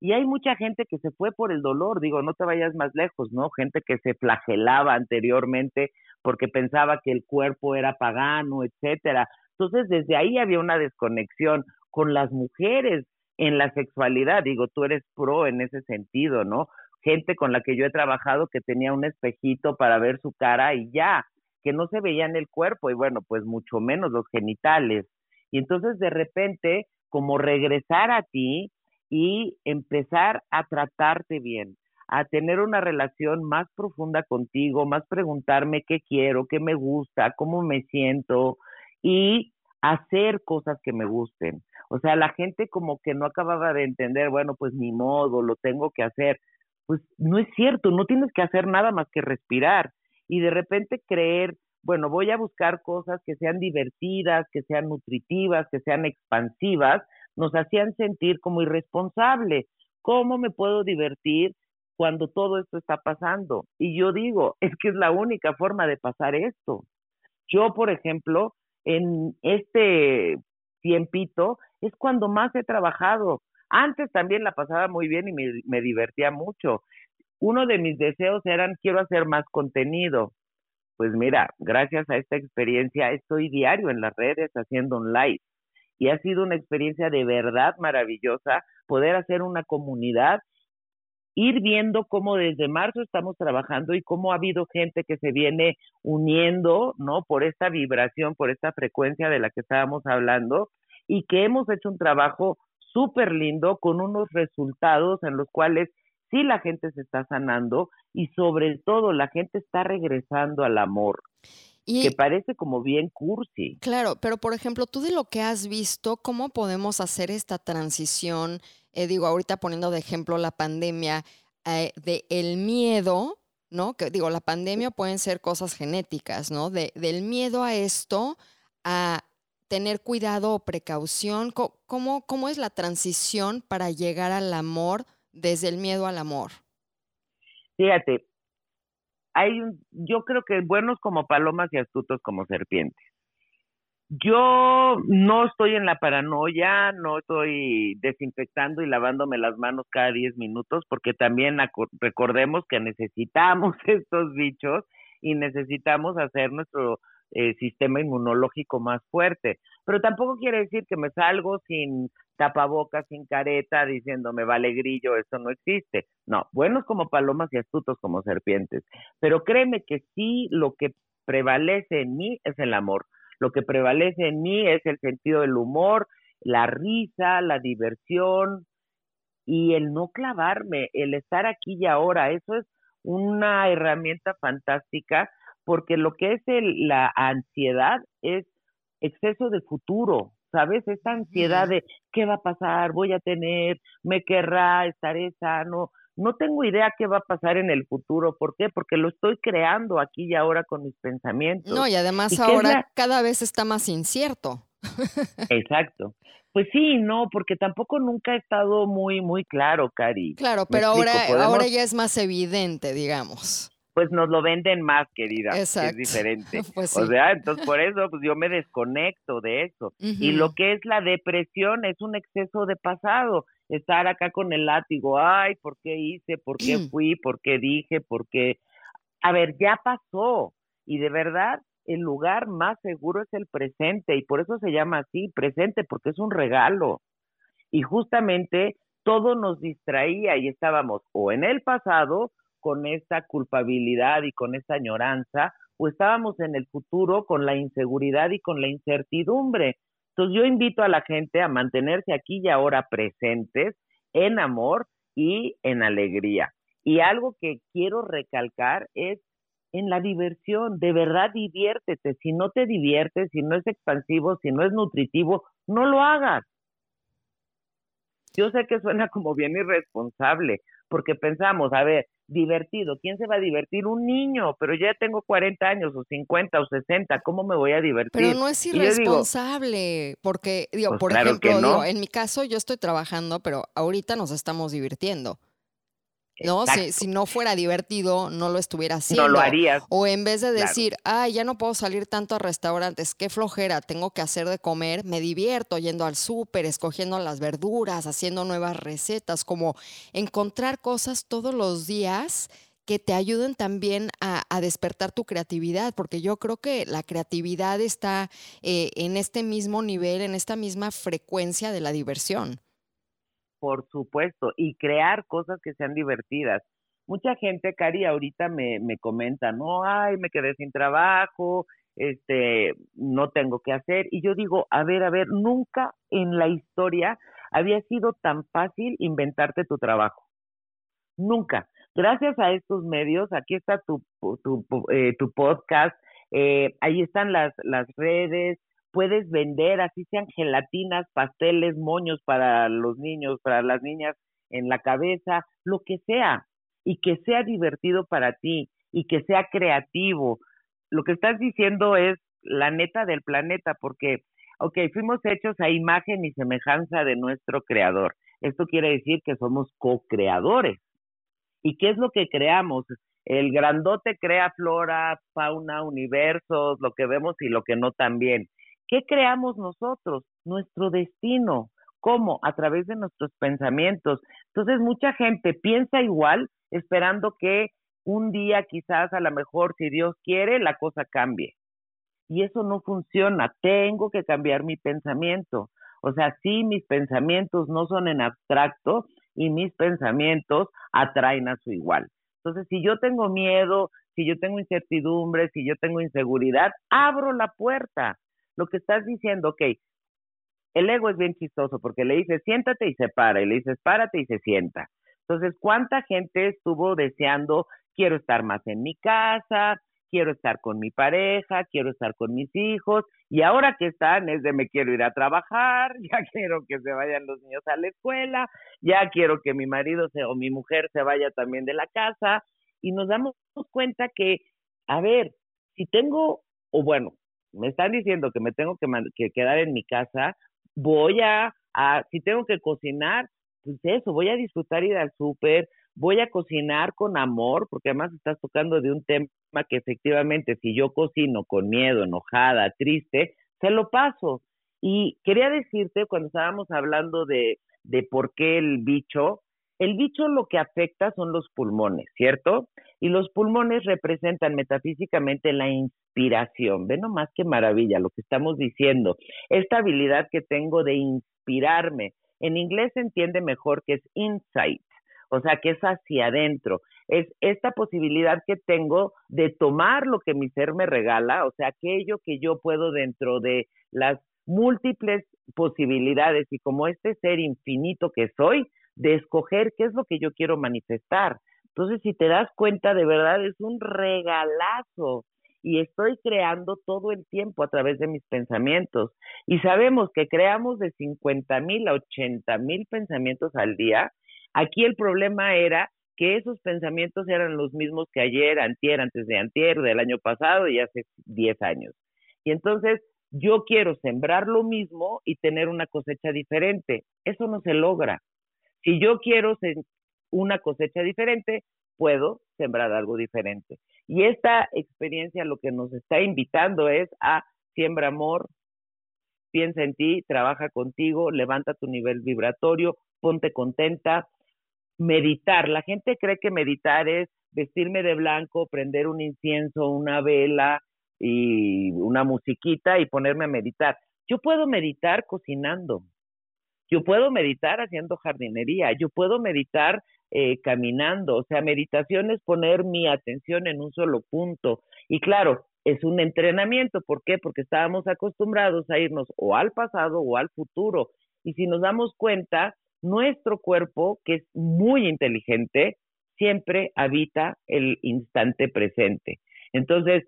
Y hay mucha gente que se fue por el dolor, digo, no te vayas más lejos, ¿no? Gente que se flagelaba anteriormente porque pensaba que el cuerpo era pagano, etcétera. Entonces, desde ahí había una desconexión con las mujeres en la sexualidad. Digo, tú eres pro en ese sentido, ¿no? Gente con la que yo he trabajado que tenía un espejito para ver su cara y ya, que no se veía en el cuerpo y bueno, pues mucho menos los genitales. Y entonces de repente, como regresar a ti y empezar a tratarte bien, a tener una relación más profunda contigo, más preguntarme qué quiero, qué me gusta, cómo me siento y hacer cosas que me gusten. O sea, la gente como que no acababa de entender, bueno, pues ni modo, lo tengo que hacer. Pues no es cierto, no tienes que hacer nada más que respirar y de repente creer, bueno, voy a buscar cosas que sean divertidas, que sean nutritivas, que sean expansivas, nos hacían sentir como irresponsable. ¿Cómo me puedo divertir cuando todo esto está pasando? Y yo digo, es que es la única forma de pasar esto. Yo, por ejemplo, en este tiempito es cuando más he trabajado. Antes también la pasaba muy bien y me, divertía mucho. Uno de mis deseos eran quiero hacer más contenido. Pues mira, gracias a esta experiencia estoy diario en las redes haciendo un live y ha sido una experiencia de verdad maravillosa poder hacer una comunidad, ir viendo cómo desde marzo estamos trabajando y cómo ha habido gente que se viene uniendo, ¿no? Por esta vibración, por esta frecuencia de la que estábamos hablando y que hemos hecho un trabajo súper lindo con unos resultados en los cuales sí la gente se está sanando y sobre todo la gente está regresando al amor. que parece como bien cursi. Claro, pero por ejemplo, tú de lo que has visto, ¿cómo podemos hacer esta transición? Eh, digo, ahorita poniendo de ejemplo la pandemia, eh, de el miedo, ¿no? Que digo, la pandemia pueden ser cosas genéticas, ¿no? De, del miedo a esto a tener cuidado o precaución? ¿Cómo, ¿Cómo es la transición para llegar al amor desde el miedo al amor? Fíjate, hay yo creo que buenos como palomas y astutos como serpientes. Yo no estoy en la paranoia, no estoy desinfectando y lavándome las manos cada 10 minutos, porque también recordemos que necesitamos estos bichos y necesitamos hacer nuestro eh, sistema inmunológico más fuerte. Pero tampoco quiere decir que me salgo sin tapabocas, sin careta, diciendo me vale grillo, eso no existe. No, buenos como palomas y astutos como serpientes. Pero créeme que sí lo que prevalece en mí es el amor. Lo que prevalece en mí es el sentido del humor, la risa, la diversión y el no clavarme, el estar aquí y ahora. Eso es una herramienta fantástica porque lo que es la ansiedad es exceso de futuro, ¿sabes? Esta ansiedad de qué va a pasar, voy a tener, me querrá, estaré sano. No tengo idea qué va a pasar en el futuro. ¿Por qué? Porque lo estoy creando aquí y ahora con mis pensamientos. No, y además ahora cada vez está más incierto. Exacto. Pues sí, no, porque tampoco nunca ha estado muy, muy claro, Cari. Claro, pero ahora, ahora ya es más evidente, digamos pues nos lo venden más, querida. Exacto. Es diferente. Pues o sea, entonces por eso pues yo me desconecto de eso. Y lo que es la depresión es un exceso de pasado. Estar acá con el látigo, ay, ¿por qué hice? ¿Por qué fui? ¿Por qué dije? ¿Por qué? A ver, ya pasó. Y de verdad, el lugar más seguro es el presente. Y por eso se llama así, presente, porque es un regalo. Y justamente todo nos distraía y estábamos o en el pasado con esa culpabilidad y con esa añoranza, o estábamos en el futuro con la inseguridad y con la incertidumbre. Entonces yo invito a la gente a mantenerse aquí y ahora presentes en amor y en alegría. Y algo que quiero recalcar es en la diversión, de verdad diviértete. Si no te diviertes, si no es expansivo, si no es nutritivo, no lo hagas. Yo sé que suena como bien irresponsable, porque pensamos, a ver, divertido. ¿Quién se va a divertir? Un niño, pero ya tengo 40 años o 50 o 60, ¿cómo me voy a divertir? Pero no es irresponsable, porque, digo, pues por ejemplo, en mi caso yo estoy trabajando, pero ahorita nos estamos divirtiendo. ¿No? Si, si, no fuera divertido, no lo estuviera haciendo. No lo harías. O en vez de decir, ay, ya no puedo salir tanto a restaurantes, qué flojera, tengo que hacer de comer, me divierto yendo al súper, escogiendo las verduras, haciendo nuevas recetas, como encontrar cosas todos los días que te ayuden también a, despertar tu creatividad, porque yo creo que la creatividad está eh, en este mismo nivel, en esta misma frecuencia de la diversión por supuesto, y crear cosas que sean divertidas. Mucha gente, Cari, ahorita me, me comenta, no, ay, me quedé sin trabajo, este, no tengo que hacer. Y yo digo, a ver, a ver, nunca en la historia había sido tan fácil inventarte tu trabajo. Nunca. Gracias a estos medios, aquí está tu, tu, eh, tu podcast, eh, ahí están las, las redes, puedes vender, así sean gelatinas, pasteles, moños para los niños, para las niñas en la cabeza, lo que sea, y que sea divertido para ti y que sea creativo. Lo que estás diciendo es la neta del planeta, porque, ok, fuimos hechos a imagen y semejanza de nuestro creador. Esto quiere decir que somos co-creadores. ¿Y qué es lo que creamos? El grandote crea flora, fauna, universos, lo que vemos y lo que no también. ¿Qué creamos nosotros? Nuestro destino. ¿Cómo? A través de nuestros pensamientos. Entonces, mucha gente piensa igual, esperando que un día quizás a lo mejor, si Dios quiere, la cosa cambie. Y eso no funciona. Tengo que cambiar mi pensamiento. O sea, sí, mis pensamientos no son en abstracto y mis pensamientos atraen a su igual. Entonces, si yo tengo miedo, si yo tengo incertidumbre, si yo tengo inseguridad, abro la puerta lo que estás diciendo, ok, el ego es bien chistoso porque le dices siéntate y se para, y le dices párate y se sienta. Entonces, ¿cuánta gente estuvo deseando, quiero estar más en mi casa, quiero estar con mi pareja, quiero estar con mis hijos, y ahora que están es de me quiero ir a trabajar, ya quiero que se vayan los niños a la escuela, ya quiero que mi marido o mi mujer se vaya también de la casa, y nos damos cuenta que, a ver, si tengo, o bueno, me están diciendo que me tengo que, quedar en mi casa, voy a, si tengo que cocinar, pues eso, voy a disfrutar ir al súper, voy a cocinar con amor, porque además estás tocando de un tema que efectivamente si yo cocino con miedo, enojada, triste, se lo paso. Y quería decirte, cuando estábamos hablando de, de por qué el bicho, el bicho lo que afecta son los pulmones, ¿cierto? Y los pulmones representan metafísicamente la inspiración. Ve nomás qué maravilla lo que estamos diciendo. Esta habilidad que tengo de inspirarme. En inglés se entiende mejor que es insight, o sea, que es hacia adentro. Es esta posibilidad que tengo de tomar lo que mi ser me regala, o sea, aquello que yo puedo dentro de las múltiples posibilidades y como este ser infinito que soy, de escoger qué es lo que yo quiero manifestar. Entonces, si te das cuenta, de verdad es un regalazo. y estoy creando todo el tiempo a través de mis pensamientos. Y sabemos que creamos de 50 mil a 80 mil pensamientos al día. Aquí el problema era que esos pensamientos eran los mismos que ayer, antier, antes de antier, del año pasado y hace 10 años. Y entonces yo quiero sembrar lo mismo y tener una cosecha diferente. Eso no se logra. Si yo quiero una cosecha diferente, puedo sembrar algo diferente. Y esta experiencia lo que nos está invitando es a siembra amor, piensa en ti, trabaja contigo, levanta tu nivel vibratorio, ponte contenta, meditar. La gente cree que meditar es vestirme de blanco, prender un incienso, una vela y una musiquita y ponerme a meditar. Yo puedo meditar cocinando, yo puedo meditar haciendo jardinería, yo puedo meditar eh, caminando, o sea, meditación es poner mi atención en un solo punto. Y claro, es un entrenamiento, ¿por qué? Porque estábamos acostumbrados a irnos o al pasado o al futuro. Y si nos damos cuenta, nuestro cuerpo, que es muy inteligente, siempre habita el instante presente. Entonces,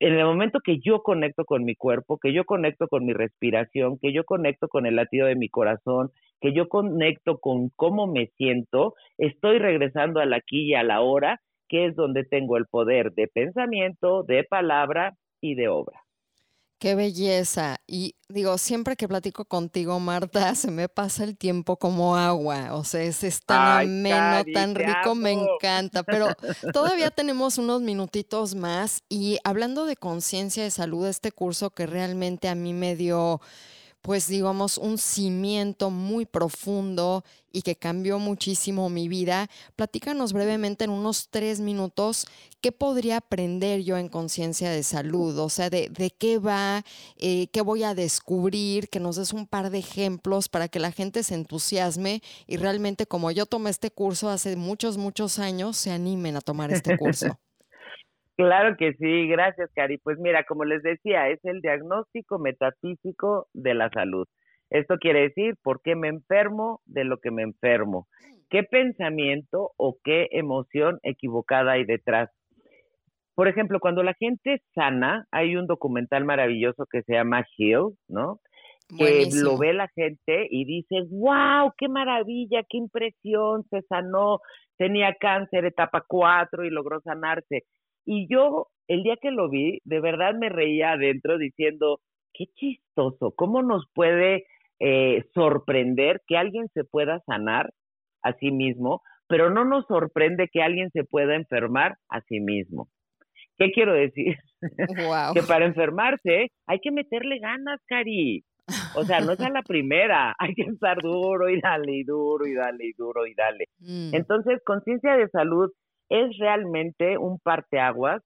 en el momento que yo conecto con mi cuerpo, que yo conecto con mi respiración, que yo conecto con el latido de mi corazón, que yo conecto con cómo me siento, estoy regresando al aquí y a la hora, que es donde tengo el poder de pensamiento, de palabra y de obra. Qué belleza. Y digo, siempre que platico contigo, Marta, se me pasa el tiempo como agua. O sea, es, tan ameno, tan rico, me encanta. Pero todavía tenemos unos minutitos más. Y hablando de conciencia de salud, este curso que realmente a mí me dio pues digamos, un cimiento muy profundo y que cambió muchísimo mi vida. Platícanos brevemente en unos tres minutos qué podría aprender yo en conciencia de salud, o sea, de, qué va, eh, qué voy a descubrir, que nos des un par de ejemplos para que la gente se entusiasme y realmente como yo tomé este curso hace muchos, muchos años, se animen a tomar este curso. Claro que sí, gracias, Cari. Pues mira, como les decía, es el diagnóstico metafísico de la salud. Esto quiere decir por qué me enfermo de lo que me enfermo. ¿Qué pensamiento o qué emoción equivocada hay detrás? Por ejemplo, cuando la gente sana, hay un documental maravilloso que se llama Heal, ¿no? Que lo ve la gente y dice, wow, qué maravilla, qué impresión, se sanó, tenía cáncer etapa 4 y logró sanarse. Y yo, el día que lo vi, de verdad me reía adentro diciendo, qué chistoso, ¿cómo nos puede eh, sorprender que alguien se pueda sanar a sí mismo, pero no nos sorprende que alguien se pueda enfermar a sí mismo? ¿Qué quiero decir? que para enfermarse hay que meterle ganas, Cari. O sea, no es a la primera, hay que estar duro y dale y duro y dale y duro y dale. Mm. Entonces, conciencia de salud es realmente un parteaguas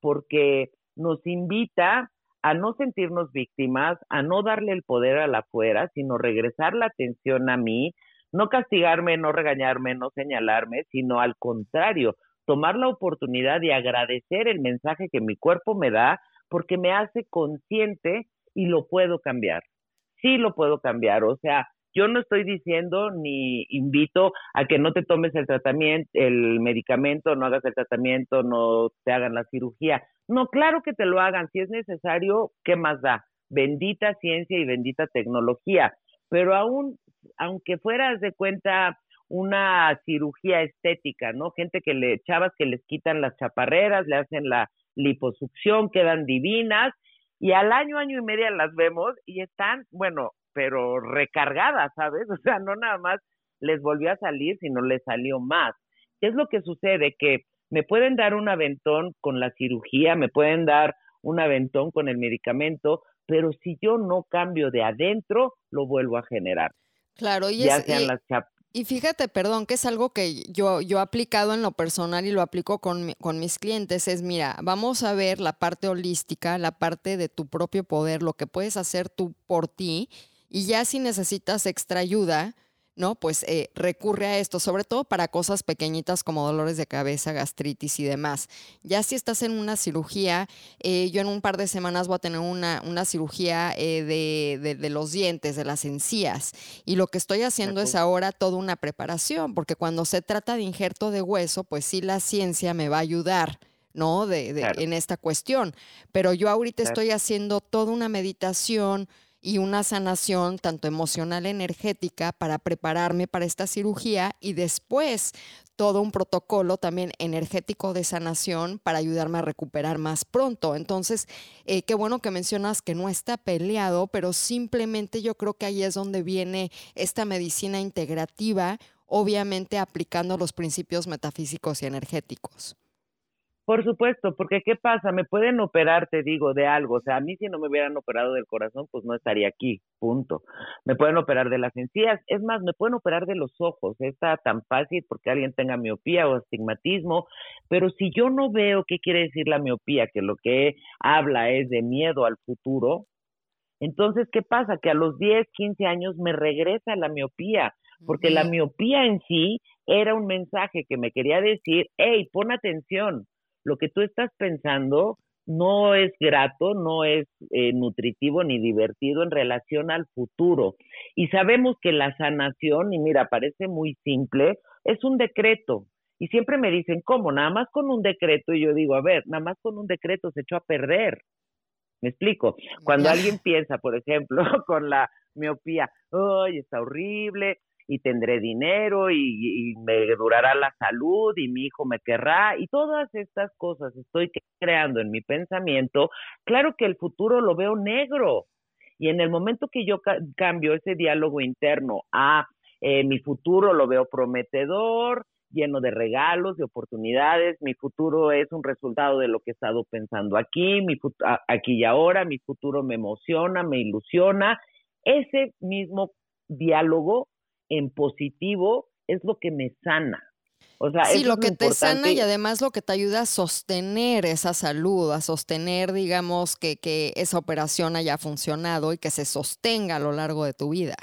porque nos invita a no sentirnos víctimas, a no darle el poder a la afuera, sino regresar la atención a mí, no castigarme, no regañarme, no señalarme, sino al contrario, tomar la oportunidad de agradecer el mensaje que mi cuerpo me da porque me hace consciente y lo puedo cambiar. Sí lo puedo cambiar, o sea, yo no estoy diciendo ni invito a que no te tomes el tratamiento, el medicamento, no hagas el tratamiento, no te hagan la cirugía. No, claro que te lo hagan, si es necesario, ¿qué más da? Bendita ciencia y bendita tecnología. Pero aún, aunque fueras de cuenta una cirugía estética, ¿no? Gente que le, chavas que les quitan las chaparreras, le hacen la liposucción, quedan divinas, y al año, año y media las vemos y están, bueno, pero recargada, ¿sabes? O sea, no nada más les volvió a salir, sino les salió más. ¿Qué es lo que sucede? Que me pueden dar un aventón con la cirugía, me pueden dar un aventón con el medicamento, pero si yo no cambio de adentro, lo vuelvo a generar. Claro, y, es, y, fíjate, perdón, que es algo que yo, yo he aplicado en lo personal y lo aplico con, con mis clientes, es mira, vamos a ver la parte holística, la parte de tu propio poder, lo que puedes hacer tú por ti y ya si necesitas extra ayuda, ¿no? Pues eh, recurre a esto, sobre todo para cosas pequeñitas como dolores de cabeza, gastritis y demás. Ya si estás en una cirugía, eh, yo en un par de semanas voy a tener una, una cirugía eh, de, de, los dientes, de las encías. Y lo que estoy haciendo es ahora toda una preparación, porque cuando se trata de injerto de hueso, pues sí la ciencia me va a ayudar ¿no? De, En esta cuestión. Pero yo ahorita estoy haciendo toda una meditación y una sanación tanto emocional energética para prepararme para esta cirugía y después todo un protocolo también energético de sanación para ayudarme a recuperar más pronto. Entonces, eh, qué bueno que mencionas que no está peleado, pero simplemente yo creo que ahí es donde viene esta medicina integrativa, obviamente aplicando los principios metafísicos y energéticos. Por supuesto, porque ¿qué pasa? Me pueden operar, te digo, de algo. O sea, a mí si no me hubieran operado del corazón, pues no estaría aquí, punto. Me pueden operar de las encías. Es más, me pueden operar de los ojos. Está tan fácil porque alguien tenga miopía o astigmatismo. Pero si yo no veo qué quiere decir la miopía, que lo que habla es de miedo al futuro, entonces, ¿qué pasa? Que a los 10, 15 años me regresa la miopía, porque la miopía en sí era un mensaje que me quería decir, hey, pon atención, lo que tú estás pensando no es grato, no es eh, nutritivo ni divertido en relación al futuro. Y sabemos que la sanación, y mira, parece muy simple, es un decreto. Y siempre me dicen, ¿cómo? Nada más con un decreto. Y yo digo, a ver, nada más con un decreto se echó a perder. Me explico. Cuando alguien piensa, por ejemplo, con la miopía, ¡ay, está horrible! Y tendré dinero y, me durará la salud y mi hijo me querrá y todas estas cosas estoy creando en mi pensamiento, claro que el futuro lo veo negro. Y en el momento que yo cambio ese diálogo interno a eh, mi futuro lo veo prometedor, lleno de regalos, de oportunidades, mi futuro es un resultado de lo que he estado pensando aquí, mi aquí y ahora, mi futuro me emociona, me ilusiona. Ese mismo diálogo en positivo es lo que me sana. O sea, sí, lo que te sana y además lo que te ayuda a sostener esa salud, a sostener, digamos, que, que esa operación haya funcionado y que se sostenga a lo largo de tu vida.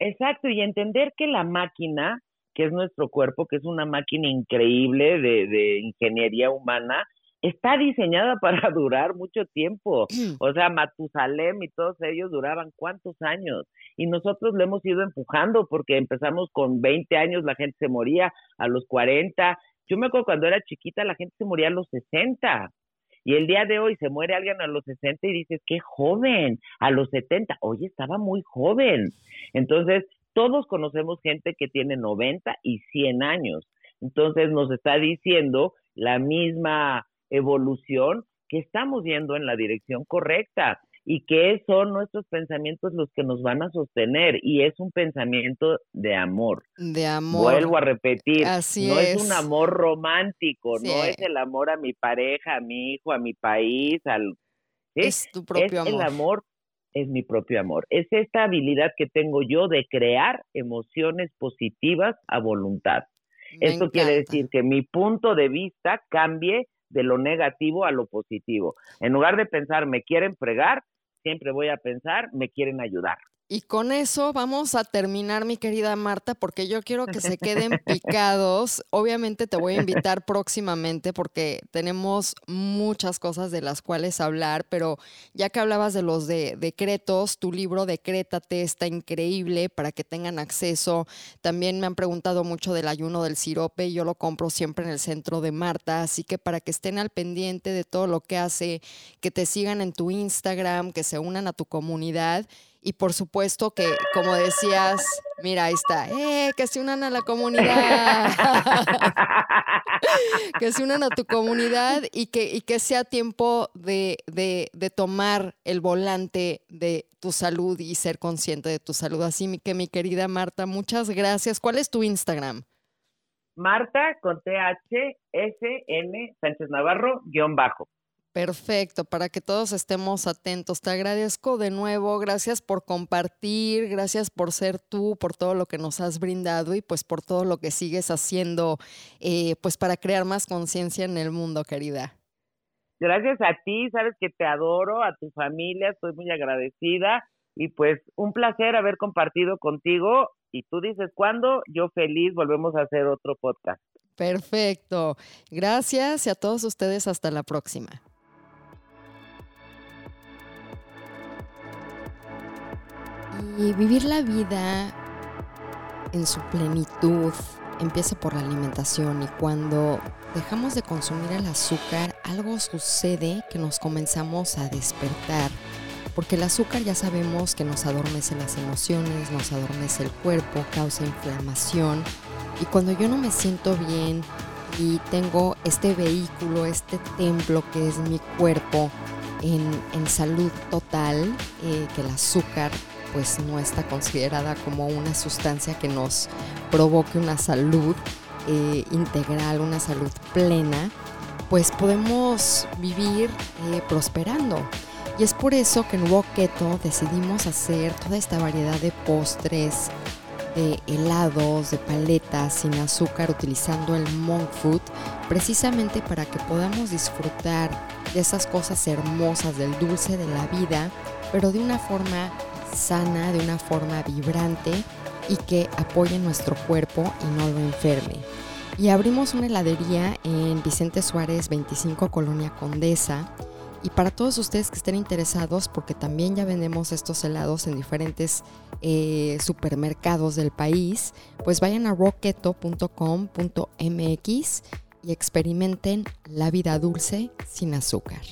Exacto, y entender que la máquina, que es nuestro cuerpo, que es una máquina increíble de, de ingeniería humana, está diseñada para durar mucho tiempo. O sea, Matusalem y todos ellos duraban cuántos años. Y nosotros lo hemos ido empujando porque empezamos con 20 años, la gente se moría a los 40. Yo me acuerdo cuando era chiquita, la gente se moría a los 60. Y el día de hoy se muere alguien a los 60 y dices, qué joven, a los 70. Oye, estaba muy joven. Entonces, todos conocemos gente que tiene 90 y 100 años. Entonces, nos está diciendo la misma evolución que estamos yendo en la dirección correcta y que son nuestros pensamientos los que nos van a sostener y es un pensamiento de amor. De amor. Vuelvo a repetir, no es. un amor romántico, no es el amor a mi pareja, a mi hijo, a mi país, al es tu propio amor. El amor es mi propio amor. Es esta habilidad que tengo yo de crear emociones positivas a voluntad. Esto quiere decir que mi punto de vista cambie de lo negativo a lo positivo. En lugar de pensar, me quieren fregar, siempre voy a pensar, me quieren ayudar. Y con eso vamos a terminar, mi querida Marta, porque yo quiero que se queden picados. Obviamente te voy a invitar próximamente porque tenemos muchas cosas de las cuales hablar, pero ya que hablabas de los de decretos, tu libro Decrétate está increíble para que tengan acceso. También me han preguntado mucho del ayuno del sirope, yo lo compro siempre en el centro de Marta, así que para que estén al pendiente de todo lo que hace, que te sigan en tu Instagram, que se unan a tu comunidad y por supuesto que, como decías, mira, ahí está, ¡eh! Que se unan a la comunidad. que se unan a tu comunidad y que, y que sea tiempo de, de, tomar el volante de tu salud y ser consciente de tu salud. Así que, mi querida Marta, muchas gracias. ¿Cuál es tu Instagram? Marta con TH S N Sánchez Navarro guion bajo. Perfecto, para que todos estemos atentos. Te agradezco de nuevo, gracias por compartir, gracias por ser tú, por todo lo que nos has brindado y pues por todo lo que sigues haciendo eh, pues para crear más conciencia en el mundo, querida. Gracias a ti, sabes que te adoro, a tu familia, estoy muy agradecida y pues un placer haber compartido contigo y tú dices cuándo, yo feliz, volvemos a hacer otro podcast. Perfecto, gracias y a todos ustedes hasta la próxima. Y vivir la vida en su plenitud, empieza por la alimentación y cuando dejamos de consumir el azúcar, algo sucede que nos comenzamos a despertar. Porque el azúcar ya sabemos que nos adormece las emociones, nos adormece el cuerpo, causa inflamación. Y cuando yo no me siento bien y tengo este vehículo, este templo que es mi cuerpo en, salud total, eh, que el azúcar pues no está considerada como una sustancia que nos provoque una salud eh, integral, una salud plena, pues podemos vivir eh, prosperando. Y es por eso que en Wok Keto decidimos hacer toda esta variedad de postres, de helados, de paletas sin azúcar utilizando el monk food, precisamente para que podamos disfrutar de esas cosas hermosas del dulce de la vida, pero de una forma sana, de una forma vibrante y que apoye nuestro cuerpo y no lo enferme. Y abrimos una heladería en Vicente Suárez 25 Colonia Condesa. Y para todos ustedes que estén interesados, porque también ya vendemos estos helados en diferentes eh, supermercados del país, pues vayan a rocketo.com.mx y experimenten la vida dulce sin azúcar.